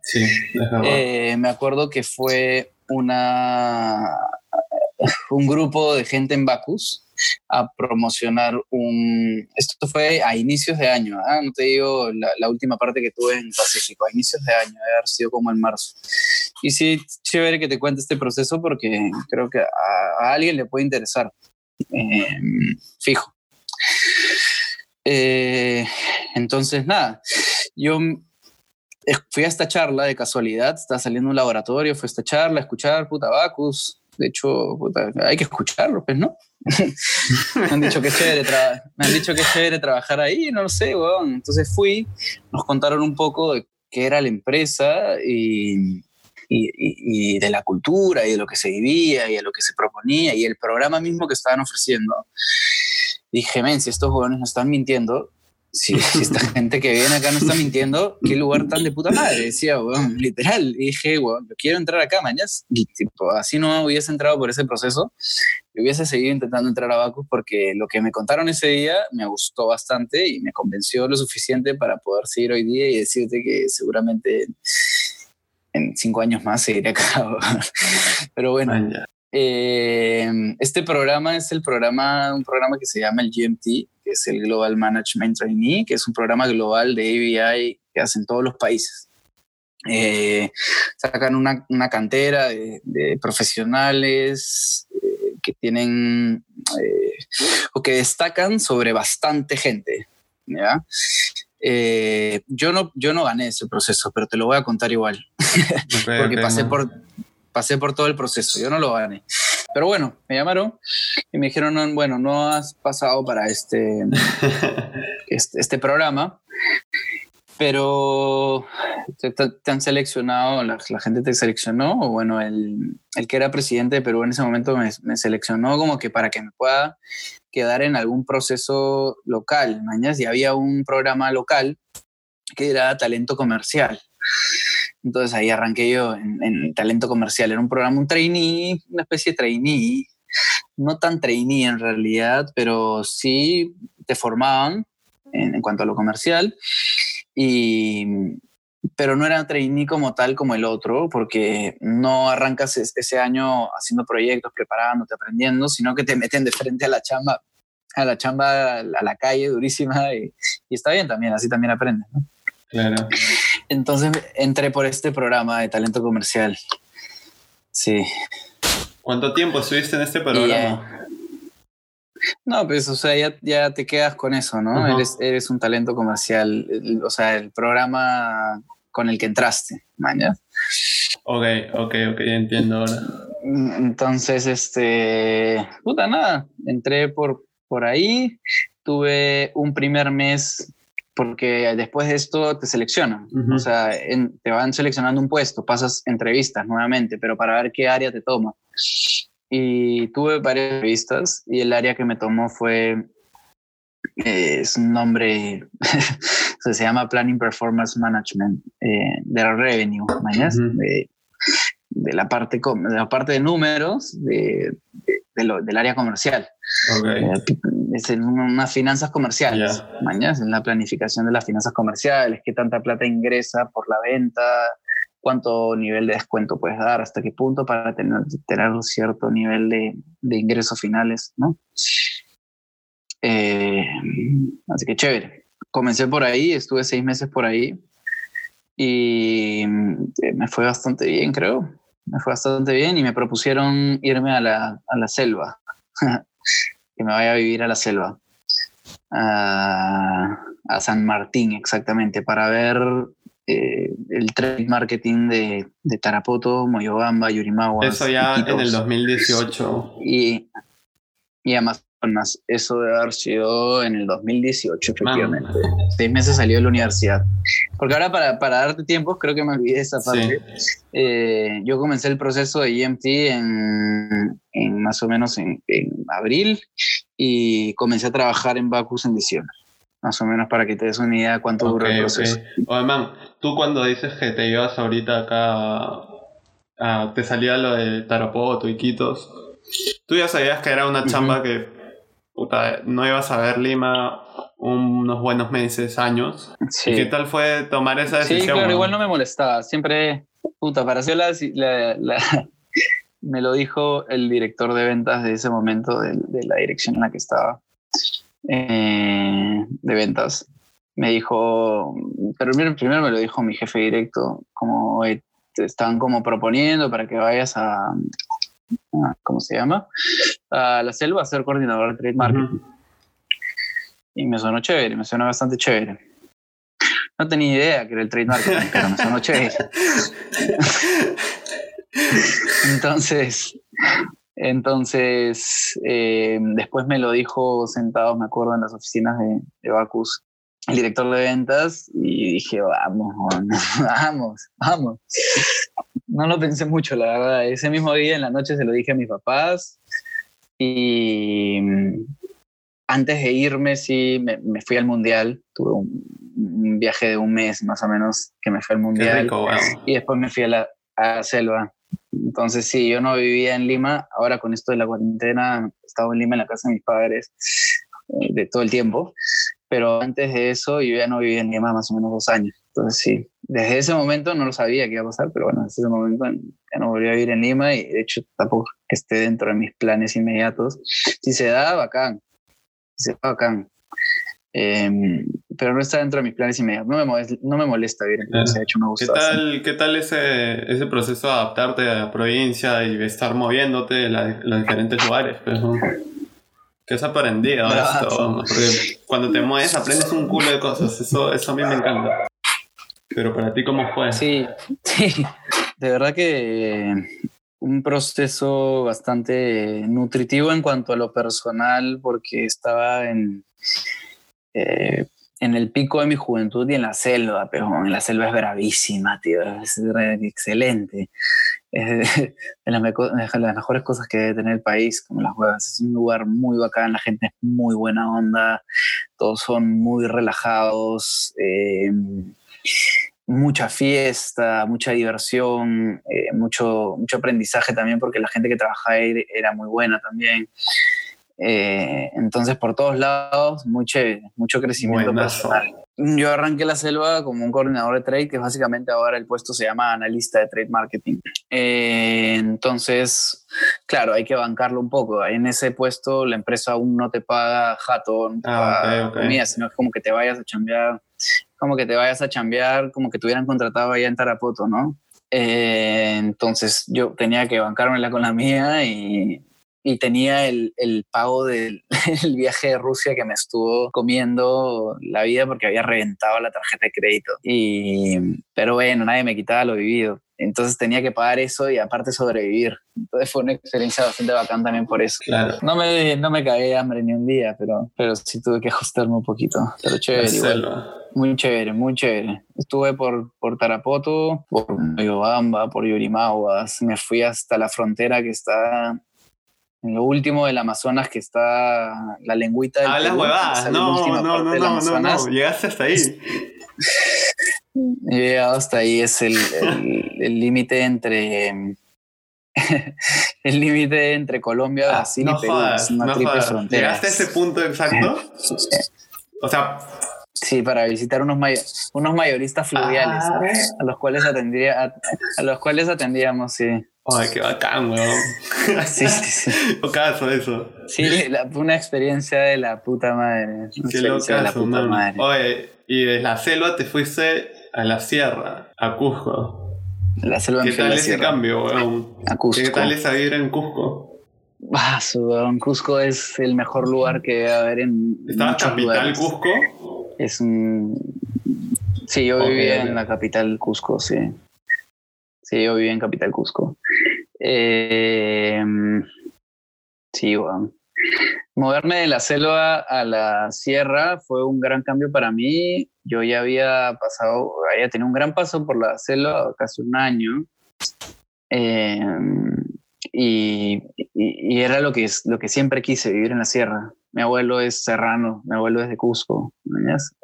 eh, me acuerdo que fue una, un grupo de gente en Bacus a promocionar un... Esto fue a inicios de año, ¿ah? no te digo la, última parte que tuve en Pacífico, a inicios de año, debe haber sido como en marzo. Y sí, chévere que te cuente este proceso porque creo que a, alguien le puede interesar. Em, fijo. Eh, entonces, nada, yo fui a esta charla de casualidad, estaba saliendo un laboratorio, fui a esta charla a escuchar puta Bacus. De hecho, hay que escucharlo, pues, ¿no? me han dicho que es chévere, me han dicho que chévere trabajar ahí, no lo sé, weón. Entonces fui, nos contaron un poco de qué era la empresa y, y, y, de la cultura y de lo que se vivía y de lo que se proponía y el programa mismo que estaban ofreciendo. Dije, men, si estos jóvenes nos están mintiendo, si, esta gente que viene acá no está mintiendo, qué lugar tan de puta madre, decía, weón, literal. Y dije, weón, yo quiero entrar acá, mañana. Y tipo, así no hubiese entrado por ese proceso, yo hubiese seguido intentando entrar a Bacus porque lo que me contaron ese día me gustó bastante y me convenció lo suficiente para poder seguir hoy día y decirte que seguramente en cinco años más seguiré acá. Pero bueno, eh, este programa es el programa, un programa que se llama el GMT, que es el Global Management Trainee, que es un programa global de ABI que hacen todos los países. Eh, sacan una, una cantera de, profesionales eh, que tienen o que destacan sobre bastante gente. ¿ya? yo, no, yo no gané ese proceso, pero te lo voy a contar igual, porque pasé por, pasé por todo el proceso, yo no lo gané. Pero bueno, me llamaron y me dijeron, bueno, no has pasado para este, este, este, programa, pero te, han seleccionado, la, gente te seleccionó, o bueno, el, el, que era presidente de Perú en ese momento me, me, seleccionó como que para que me pueda quedar en algún proceso local, mañana, y había un programa local que era talento comercial. Entonces ahí arranqué yo en, talento comercial. Era un programa, un trainee, una especie de trainee, no tan trainee en realidad, pero sí te formaban en, cuanto a lo comercial. Y, pero no era trainee como tal como el otro, porque no arrancas ese año haciendo proyectos, preparándote, aprendiendo, sino que te meten de frente a la chamba, a la chamba, a la calle durísima y, y está bien también, así también aprendes. ¿no? Claro. Entonces entré por este programa de talento comercial. Sí. ¿Cuánto tiempo estuviste en este programa? no, pues, o sea, ya, te quedas con eso, ¿no? eres, un talento comercial, o sea, el programa con el que entraste, mañana. Ok, ok, ok, entiendo ahora. Entonces, este, puta, nada, entré por, por ahí, tuve un primer mes porque después de esto te seleccionan, o sea, te van seleccionando un puesto, pasas entrevistas nuevamente, pero para ver qué área te toma. Y tuve varias entrevistas y el área que me tomó fue, eh, es un nombre, se llama Planning Performance Management eh, de Revenue, de, de, la parte, de la parte de números de, del área comercial. Okay. Eh, es en unas finanzas comerciales, yeah. en la planificación de las finanzas comerciales, qué tanta plata ingresa por la venta, cuánto nivel de descuento puedes dar, hasta qué punto para tener, tener un cierto nivel de, de ingresos finales, ¿no? Eh, así que chévere. Comencé por ahí, estuve seis meses por ahí y eh, me fue bastante bien, creo. Me fue bastante bien y me propusieron irme a la, a la selva. que me vaya a vivir a la selva. A, San Martín, exactamente, para ver eh, el trade marketing de, de, Tarapoto, Moyobamba, Yurimaguas. Eso ya en el 2018. Y, y además eso debe haber sido en el 2018, efectivamente. Seis meses salió de la universidad. Porque ahora, para, para darte tiempo, creo que me olvidé esa parte. Eh, yo comencé el proceso de EMT en, en más o menos en, en, abril y comencé a trabajar en Bacus en diciembre. más o menos para que te des una idea de cuánto dura el proceso. Oye, man, tú cuando dices que te ibas ahorita acá, te salía lo de Tarapoto y Quitos, tú ya sabías que era una chamba que puta, no ibas a ver Lima unos buenos meses, años. Sí. ¿Y qué tal fue tomar esa decisión? Sí, claro, igual no me molestaba. Siempre, puta, para hacer la, me lo dijo el director de ventas de ese momento, de, la dirección en la que estaba, eh, de ventas. Me dijo, pero primero, me lo dijo mi jefe directo, como te están como proponiendo para que vayas a, ¿cómo se llama? A la selva a ser coordinador de trade marketing. Y me sonó chévere, me sonó bastante chévere. No tenía idea que era el trade marketing, pero me sonó chévere. entonces, entonces eh, después me lo dijo sentado, me acuerdo, en las oficinas de, de Bacus, el director de ventas, y dije, vamos, vamos, vamos. No lo pensé mucho, la verdad. Ese mismo día en la noche se lo dije a mis papás y antes de irme, sí, me, fui al mundial. Tuve un, viaje de un mes más o menos que me fui al mundial. Y después me fui a la, selva. Entonces, sí, yo no vivía en Lima. Ahora con esto de la cuarentena, he estado en Lima en la casa de mis padres eh, de todo el tiempo. Pero antes de eso, yo ya no vivía en Lima más o menos dos años. Entonces, sí, desde ese momento no lo sabía que iba a pasar, pero bueno, desde ese momento ya no volví a vivir en Lima y de hecho tampoco esté dentro de mis planes inmediatos. Si se da, bacán se bacán. Em, pero no está dentro de mis planes inmediatos. No me molesta, no me molesta vivir en de hecho me gusta. ¿Qué tal, ¿qué tal ese, ese proceso de adaptarte a la provincia y estar moviéndote en, los diferentes lugares? Pues, ¿Qué has aprendido esto? Porque cuando te mueves aprendes un culo de cosas, eso, eso a mí me encanta. Pero para ti, ¿cómo fue? Sí, sí, de verdad que un proceso bastante nutritivo en cuanto a lo personal, porque estaba en, eh, en el pico de mi juventud y en la selva, pero en la selva es bravísima, tío, es excelente. Es de, las, mejores cosas que debe tener el país, como las huevas. Es un lugar muy bacán, la gente es muy buena onda, todos son muy relajados. Eh, mucha fiesta, mucha diversión, eh, mucho, mucho aprendizaje también porque la gente que trabajaba ahí era muy buena también. Eh, entonces, por todos lados, mucho, mucho crecimiento personal. Yo arranqué la selva como un coordinador de trade, que básicamente ahora el puesto se llama analista de trade marketing. Eh, entonces, claro, hay que bancarlo un poco. En ese puesto la empresa aún no te paga jato, no te ah, comida, sino es como que te vayas a chambear como que te vayas a chambear, como que te hubieran contratado allá en Tarapoto, ¿no? Eh, entonces yo tenía que bancármela con la mía y, y tenía el, el pago del viaje de Rusia que me estuvo comiendo la vida porque había reventado la tarjeta de crédito. Y, pero bueno, nadie me quitaba lo vivido. Entonces tenía que pagar eso y aparte sobrevivir. Entonces fue una experiencia bastante bacán también por eso. Claro. No me, no me cagué hambre ni un día, pero, pero sí tuve que ajustarme un poquito. Pero chévere. Igual. Muy chévere, muy chévere. Estuve por, por Tarapoto, por Yobamba, por Yurimaguas. Me fui hasta la frontera que está en lo último del Amazonas, que está la lengüita del Hablas huevadas. No, no, no, no, no, no, llegaste hasta ahí. He llegado hasta ahí, es el límite entre el límite entre Colombia, ah, Brasil y Perú. es una triple frontera. ¿Llegaste a ese punto exacto? o sea, Sí, para visitar unos, unos mayoristas fluviales ah. a los cuales atendría a, los cuales atendíamos, sí. Ay, qué bacán, weón. sí, sí, sí. caso eso. Sí, una experiencia de la puta madre. Qué locazo, de la puta madre. Oye, y de la selva te fuiste a la sierra, a Cusco. La selva ¿Qué tal ese cambio, weón? A Cusco. ¿Qué tal es vivir en Cusco? Ah, su, Cusco es el mejor lugar que debe haber en. ¿Estaba capital Cusco? Es un... Sí, yo vivía en la capital Cusco, sí. Sí, yo vivía en capital Cusco. Eh, sí, bueno. Moverme de la selva a la sierra fue un gran cambio para mí. Yo ya había pasado, había tenido un gran paso por la selva casi un año. Eh, y, y, era lo que, lo que siempre quise, vivir en la sierra. mi abuelo es serrano, mi abuelo es de Cusco.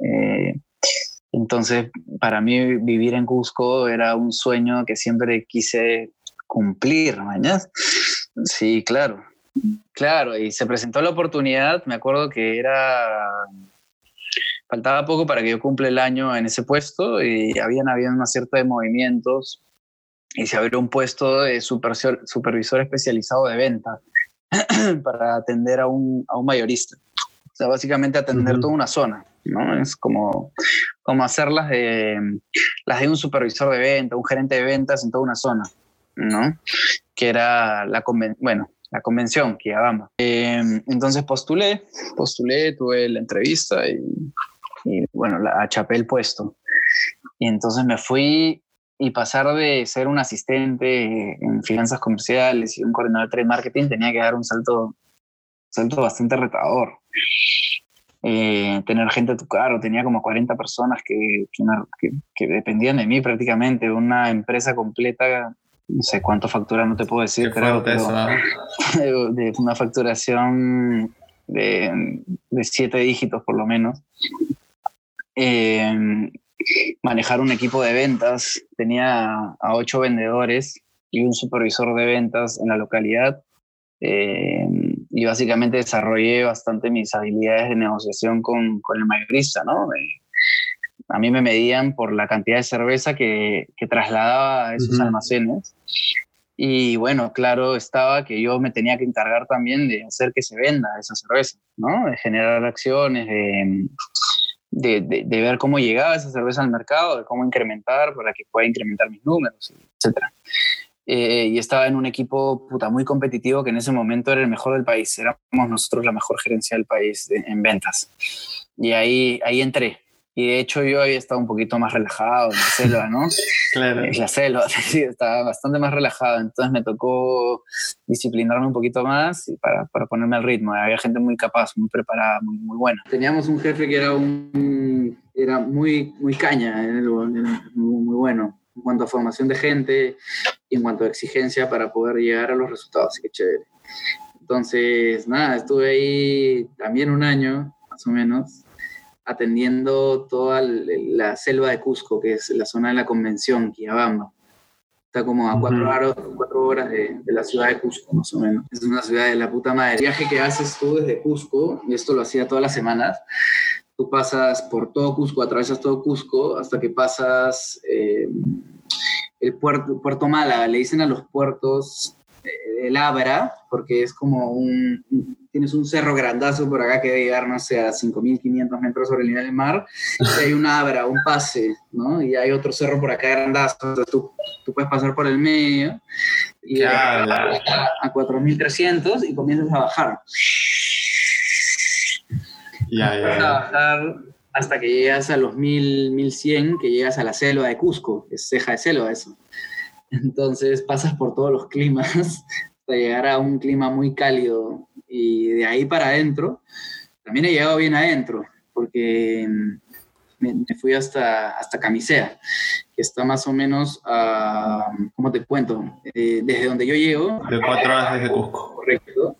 Eh, entonces, para mí vivir en Cusco era un sueño que siempre quise cumplir, ¿mañas? Sí, claro. Claro, y se presentó la oportunidad, me acuerdo que era faltaba poco para que yo cumpla el año en ese puesto y habían habido una cierta de movimientos y se abrió un puesto de supervisor, supervisor especializado de venta para atender a un, a un, mayorista. O sea, básicamente atender toda una zona, ¿no? Es como, como hacer las de, las de un supervisor de venta, un gerente de ventas en toda una zona, ¿no? Que era la bueno, la convención que ya Eh, entonces postulé, postulé, tuve la entrevista y, y bueno, la, achapé el puesto. Y entonces me fui y pasar de ser un asistente en finanzas comerciales y un coordinador de trade marketing tenía que dar un salto, salto bastante retador. Eh, tener gente a tu cargo, tenía como 40 personas que, que, que, dependían de mí prácticamente, una empresa completa, no sé cuánto factura, no te puedo decir, creo, pero, de una facturación de, de siete dígitos por lo menos. Eh, manejar un equipo de ventas. Tenía a ocho vendedores y un supervisor de ventas en la localidad. Eh, y básicamente desarrollé bastante mis habilidades de negociación con, con el mayorista, ¿no? a mí me medían por la cantidad de cerveza que, que trasladaba a esos almacenes. Y bueno, claro estaba que yo me tenía que encargar también de hacer que se venda esa cerveza, ¿no? De generar acciones, de, de, de, ver cómo llegaba esa cerveza al mercado, de cómo incrementar para que pueda incrementar mis números, etc. Eh, y estaba en un equipo puta, muy competitivo que en ese momento era el mejor del país. Éramos nosotros la mejor gerencia del país en ventas. Y ahí, ahí entré. Y de hecho yo había estado un poquito más relajado en la selva, ¿no? Claro. En la selva, sí, estaba bastante más relajado. Entonces me tocó disciplinarme un poquito más para, para ponerme al ritmo. Había gente muy capaz, muy preparada, muy, muy buena. Teníamos un jefe que era, un, era muy, muy caña, era muy, muy bueno en cuanto a formación de gente y en cuanto a exigencia para poder llegar a los resultados. Así que chévere. Entonces, nada, estuve ahí también un año, más o menos atendiendo toda la selva de Cusco, que es la zona de la convención, Quillabamba. Está como a cuatro, horas, cuatro horas de, la ciudad de Cusco, más o menos. Es una ciudad de la puta madre. El viaje que haces tú desde Cusco, y esto lo hacía todas las semanas, tú pasas por todo Cusco, atravesas todo Cusco, hasta que pasas eh, el puerto, puerto Málaga. Le dicen a los puertos eh, el Abra, porque es como un, tienes un cerro grandazo por acá que debe llegar, no sé, a 5.500 metros sobre el nivel del mar, y hay una abra, un pase, ¿no? Y hay otro cerro por acá grandazo, entonces tú, tú puedes pasar por el medio y a, a 4.300 y comienzas a bajar. Ya, ya, hasta que llegas a los 1.000, 1.100, que llegas a la selva de Cusco, es ceja de selva eso. Entonces pasas por todos los climas hasta llegar a un clima muy cálido y de ahí para adentro, también he llegado bien adentro, porque me, fui hasta, hasta Camisea, que está más o menos, a, ¿cómo te cuento? Eh, desde donde yo llego. De cuatro horas desde Cusco. Correcto.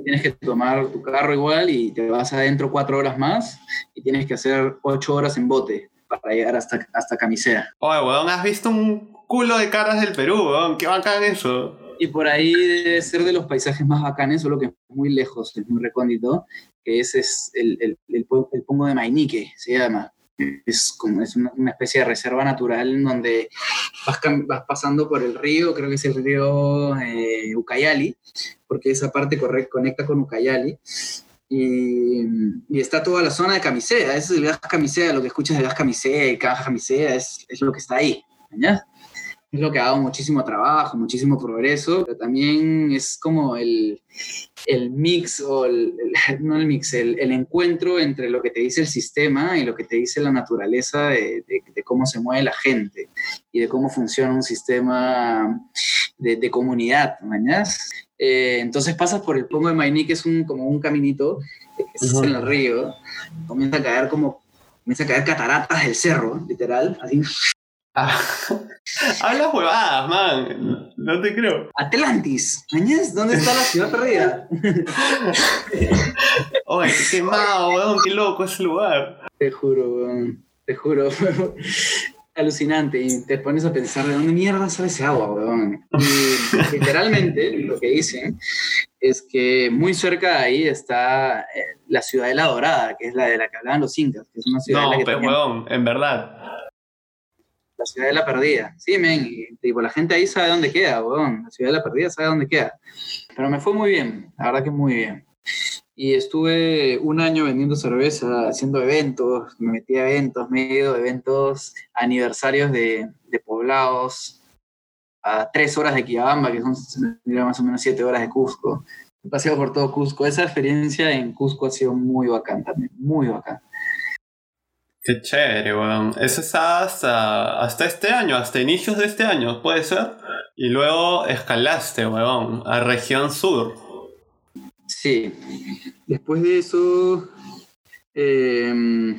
Tienes que tomar tu carro igual y te vas adentro cuatro horas más y tienes que hacer ocho horas en bote para llegar hasta, hasta Camisea. Oye, weón, ¿has visto un culo de caras del Perú, weón? ¿Qué bacán eso? Y por ahí debe ser de los paisajes más bacanes, solo que es muy lejos, es muy recóndito, que ese es el, el, el, el Pongo de Mainique, se llama. Es, como, es una, especie de reserva natural en donde vas, vas, pasando por el río, creo que es el río eh, Ucayali, porque esa parte corre, conecta con Ucayali. Y, y, está toda la zona de Camisea, es el gas Camisea, lo que escuchas de gas Camisea y caja Camisea es, es lo que está ahí. Es lo que ha dado muchísimo trabajo, muchísimo progreso, pero también es como el, el mix, o el, no el mix, el, el, encuentro entre lo que te dice el sistema y lo que te dice la naturaleza de, de, cómo se mueve la gente y de cómo funciona un sistema de, de comunidad, ¿mañas? Eh, entonces pasas por el Pongo de Maini, que es un, como un caminito que es en el río, comienza a caer como, comienza a caer cataratas del cerro, literal, así Ah, hablas huevadas, man. No te creo. Atlantis. ¿Dónde está la ciudad perdida? Oye, qué quemado, weón, qué loco ese lugar. Te juro, weón. Te juro. Alucinante. Y te pones a pensar de dónde mierda sale ese agua, weón. Y literalmente lo que dicen es que muy cerca de ahí está eh, la ciudad de la Dorada, que es la de la que hablaban los incas, que es una ciudad No, que pero weón, en verdad. La ciudad de la perdida. Sí, men, y, tipo, la gente ahí sabe dónde queda, weón. La ciudad de la perdida sabe dónde queda. Pero me fue muy bien, la verdad que muy bien. Y estuve un año vendiendo cerveza, haciendo eventos, me metí a eventos, me he ido a eventos, aniversarios de, de poblados, a tres horas de Quillabamba, que son más o menos siete horas de Cusco. He paseado por todo Cusco. Esa experiencia en Cusco ha sido muy bacán también, muy bacán. Qué chévere, weón. Eso está hasta, hasta este año, hasta inicios de este año, ¿puede ser? Y luego escalaste, weón, a región sur. Sí. Después de eso, eh,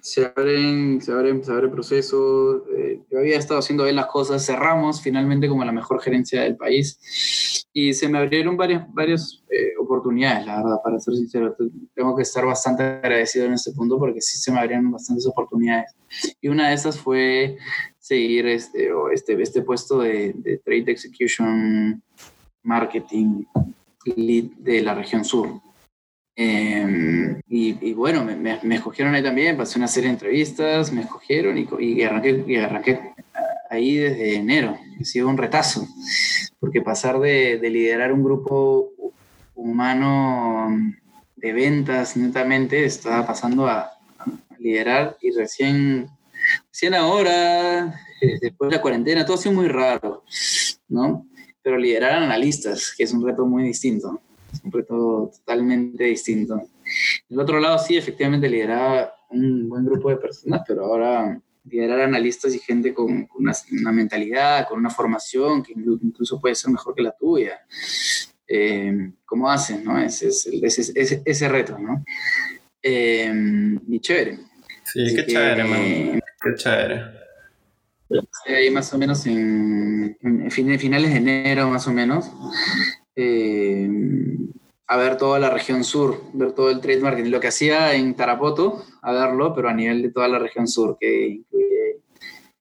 se, abren, se, abren, se abre el proceso. Eh, yo había estado haciendo bien las cosas. Cerramos finalmente como la mejor gerencia del país. Y se me abrieron varias, varias eh, oportunidades, la verdad, para ser sincero. Tengo que estar bastante agradecido en este punto porque sí se me abrieron bastantes oportunidades. Y una de esas fue seguir este, este, este puesto de Trade Execution Marketing Lead de la región sur. Eh, y, bueno, me, escogieron ahí también, pasé una serie de entrevistas, me escogieron y, y, arranqué, y arranqué ahí desde enero. Ha sido un retazo, porque pasar de, de liderar un grupo humano de ventas netamente estaba pasando a, a liderar y recién, recién ahora, eh, después de la cuarentena, todo ha sido muy raro, ¿no? Pero liderar analistas, que es un reto muy distinto es un reto totalmente distinto. Del otro lado, sí, efectivamente lideraba un buen grupo de personas, pero ahora liderar analistas y gente con una, una mentalidad, con una formación que incluso puede ser mejor que la tuya. Eh, ¿Cómo hacen? No? Ese es el, ese, ese, ese, reto, ¿no? Eh, y chévere. Sí, Así qué que, chévere, man. Qué chévere. Ahí más o menos en, en, finales de enero, más o menos, eh, a ver toda la región sur, ver todo el trade marketing. Lo que hacía en Tarapoto, a verlo, pero a nivel de toda la región sur, que incluye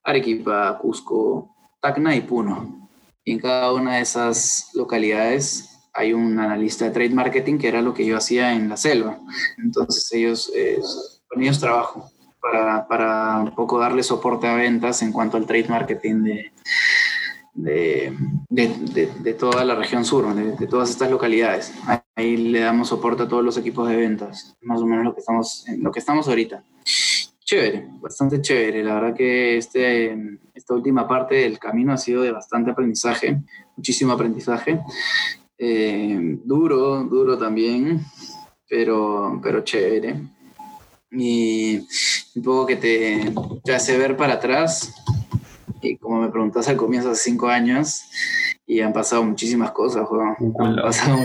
Arequipa, Cusco, Tacna y Puno. Y en cada una de esas localidades hay un analista de trade marketing, que era lo que yo hacía en la selva. Entonces ellos, eh, con ellos trabajo para, para un poco darle soporte a ventas en cuanto al trade marketing de, de, de, de, toda la región sur, de, todas estas localidades. Ahí le damos soporte a todos los equipos de ventas, más o menos lo que estamos, lo que estamos ahorita. Chévere, bastante chévere. La verdad que este, esta última parte del camino ha sido de bastante aprendizaje, muchísimo aprendizaje. Eh, duro, duro también, pero, pero chévere. Y un poco que te hace ver para atrás y como me preguntas al comienzo, hace cinco años, y han pasado muchísimas cosas, Juan. Han pasado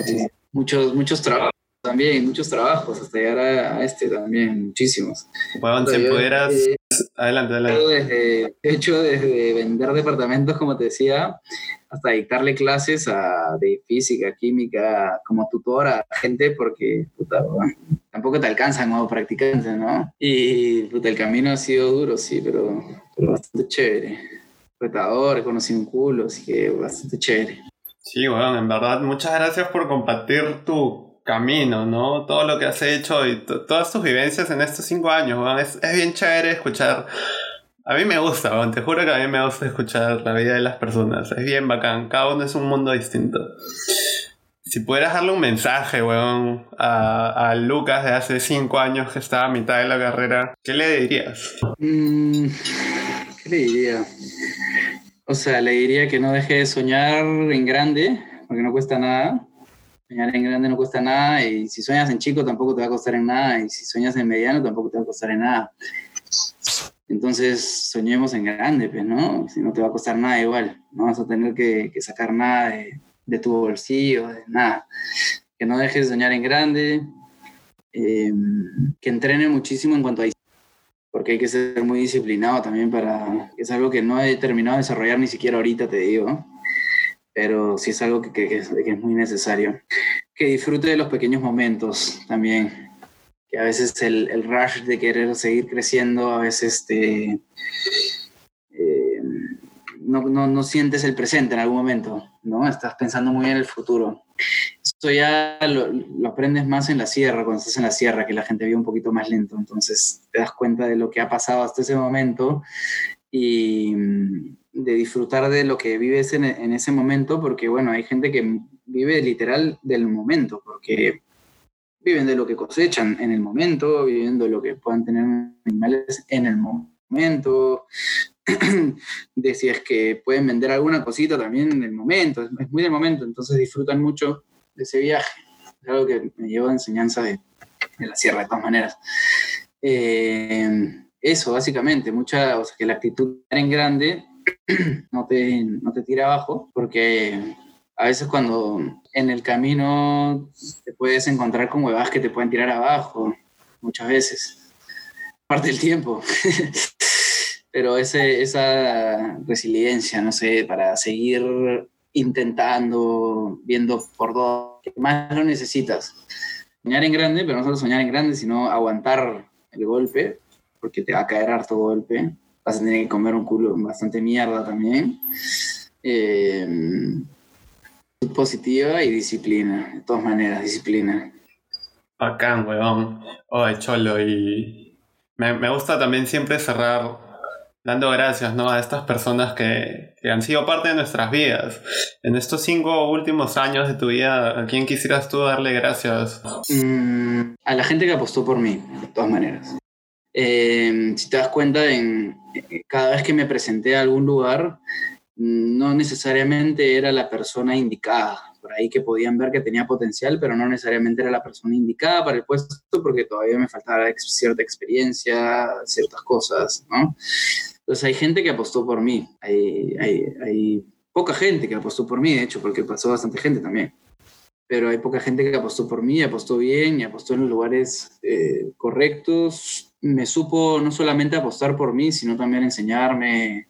muchos, muchos trabajos también, muchos trabajos, hasta llegar a, este también, muchísimos. Bueno, si pudieras... Eh, adelante, adelante. Desde, de hecho, desde vender departamentos, como te decía, hasta dictarle clases a, de física, química, como tutora a gente, porque puta, bueno, tampoco te alcanzan como practicante, ¿no? Y puta, el camino ha sido duro, sí, pero, pero bastante chévere retador, conocí un culo, así que bastante chévere. Sí, bueno, en verdad, muchas gracias por compartir tu camino, ¿no? Todo lo que has hecho y todas tus vivencias en estos cinco años, bueno, es, es, bien chévere escuchar. A mí me gusta, bueno, te juro que a mí me gusta escuchar la vida de las personas. Es bien bacán, cada uno es un mundo distinto. Si pudieras darle un mensaje, weón, a, a, Lucas de hace cinco años que estaba a mitad de la carrera, ¿qué le dirías? Mm, ¿Qué le diría? O sea, le diría que no deje de soñar en grande, porque no cuesta nada. Soñar en grande no cuesta nada, y si sueñas en chico tampoco te va a costar en nada, y si sueñas en mediano tampoco te va a costar en nada. Entonces, soñemos en grande, pues, ¿no? Si no te va a costar nada igual, no vas a tener que, sacar nada de, tu bolsillo, de nada. Que no dejes de soñar en grande, eh, que entrene muchísimo en cuanto a porque hay que ser muy disciplinado también para... Es algo que no he terminado de desarrollar ni siquiera ahorita, te digo, pero sí es algo que, que, es, muy necesario. Que disfrute de los pequeños momentos también, que a veces el, el rush de querer seguir creciendo, a veces te, eh, no, no, no, sientes el presente en algún momento, ¿no? Estás pensando muy en el futuro. Esto ya lo, aprendes más en la sierra, cuando estás en la sierra, que la gente vive un poquito más lento, entonces te das cuenta de lo que ha pasado hasta ese momento y mm, de disfrutar de lo que vives en, en ese momento, porque bueno, hay gente que vive literal del momento, porque viven de lo que cosechan en el momento, viviendo de lo que puedan tener animales en el momento, de si es que pueden vender alguna cosita también en el momento, es muy del momento, entonces disfrutan mucho de ese viaje. Es algo que me lleva enseñanza de, de, la sierra, de todas maneras. Eh, eso, básicamente, mucha, o sea, que la actitud en grande no te, no te tira abajo, porque a veces cuando en el camino te puedes encontrar con huevas que te pueden tirar abajo, muchas veces, parte del tiempo. Pero esa resiliencia, no sé, para seguir intentando, viendo por que más lo necesitas. Soñar en grande, pero no solo soñar en grande, sino aguantar el golpe, porque te va a caer harto golpe. Vas a tener que comer un culo bastante mierda también. Eh, positiva y disciplina, de todas maneras, disciplina. Bacán, weón. Oye, cholo, y me, me, gusta también siempre cerrar dando gracias ¿no? a estas personas que, que, han sido parte de nuestras vidas. En estos cinco últimos años de tu vida, ¿a quién quisieras tú darle gracias? Mm, a la gente que apostó por mí, de todas maneras. Eh, si te das cuenta, en, cada vez que me presenté a algún lugar, no necesariamente era la persona indicada. Por ahí que podían ver que tenía potencial, pero no necesariamente era la persona indicada para el puesto porque todavía me faltaba cierta experiencia, ciertas cosas, ¿no? Entonces hay gente que apostó por mí, hay, poca gente que apostó por mí, de hecho, porque pasó bastante gente también. Pero hay poca gente que apostó por mí, apostó bien y apostó en los lugares eh, correctos. Me supo no solamente apostar por mí, sino también enseñarme,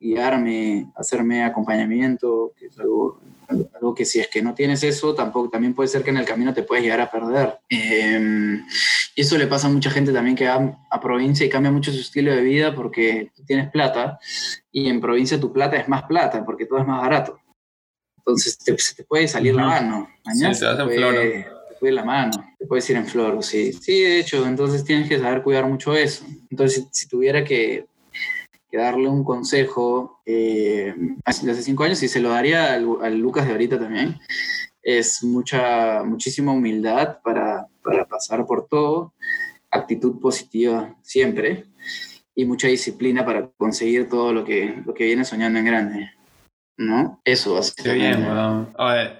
guiarme, hacerme acompañamiento, que es algo, algo, que si es que no tienes eso, tampoco, también puede ser que en el camino te puedes llegar a perder. Eh, y eso le pasa a mucha gente también que va a provincia y cambia mucho su estilo de vida porque tú tienes plata y en provincia tu plata es más plata porque todo es más barato. Entonces te, se te puede salir la mano. Mañana sí, se te, puede, te puede la mano, te puedes ir en flor, sí. Sí, de hecho, entonces tienes que saber cuidar mucho eso. Entonces, si, si tuviera que que darle un consejo eh, hace cinco años y se lo daría al, al, Lucas de ahorita también. Es mucha, muchísima humildad para, para pasar por todo, actitud positiva siempre y mucha disciplina para conseguir todo lo que, lo que viene soñando en grande. ¿No? Eso, así. Qué bien. Oye,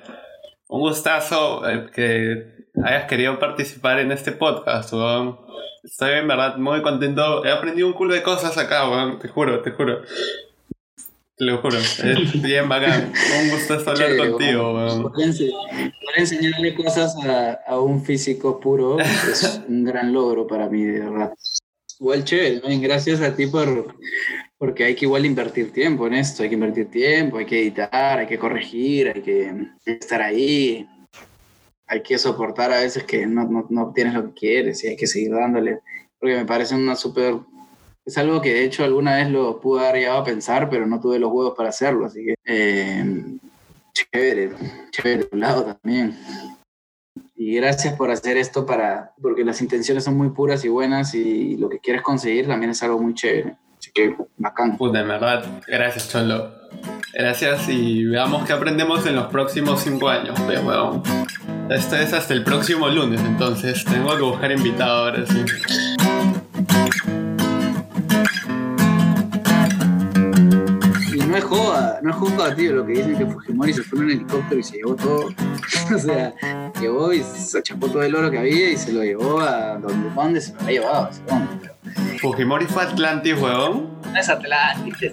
un gustazo eh, que hayas querido participar en este podcast, weón. Estoy en verdad muy contento. He aprendido un culo de cosas acá, weón. Te juro, te juro. Te lo juro. Es bien bacán. Un gusto hablar contigo, weón. Poder enseñarle cosas a, a, un físico puro es un gran logro para mí, de verdad. Igual chévere, gracias a ti por, porque hay que igual invertir tiempo en esto, hay que invertir tiempo, hay que editar, hay que corregir, hay que estar ahí, hay que soportar a veces que no, no, no, obtienes lo que quieres y hay que seguir dándole. Porque me parece una súper... Es algo que de hecho alguna vez lo pude haber llegado a pensar, pero no tuve los huevos para hacerlo, así que... Eh, chévere, chévere tu lado también. Y gracias por hacer esto para... Porque las intenciones son muy puras y buenas y lo que quieres conseguir también es algo muy chévere. Así que bacán. Puta, en verdad, gracias, Cholo. Gracias y veamos qué aprendemos en los próximos cinco años. Pero bueno, esto es hasta el próximo lunes, entonces tengo que buscar invitado ahora sí. Y no es joda, no es joda, tío, lo que dicen que Fujimori se fue en un helicóptero y se llevó todo. o sea, llevó y se chapó todo el oro que había y se lo llevó a donde, donde se lo había llevado. Fujimori fue Atlantis, huevón. No es Atlantis,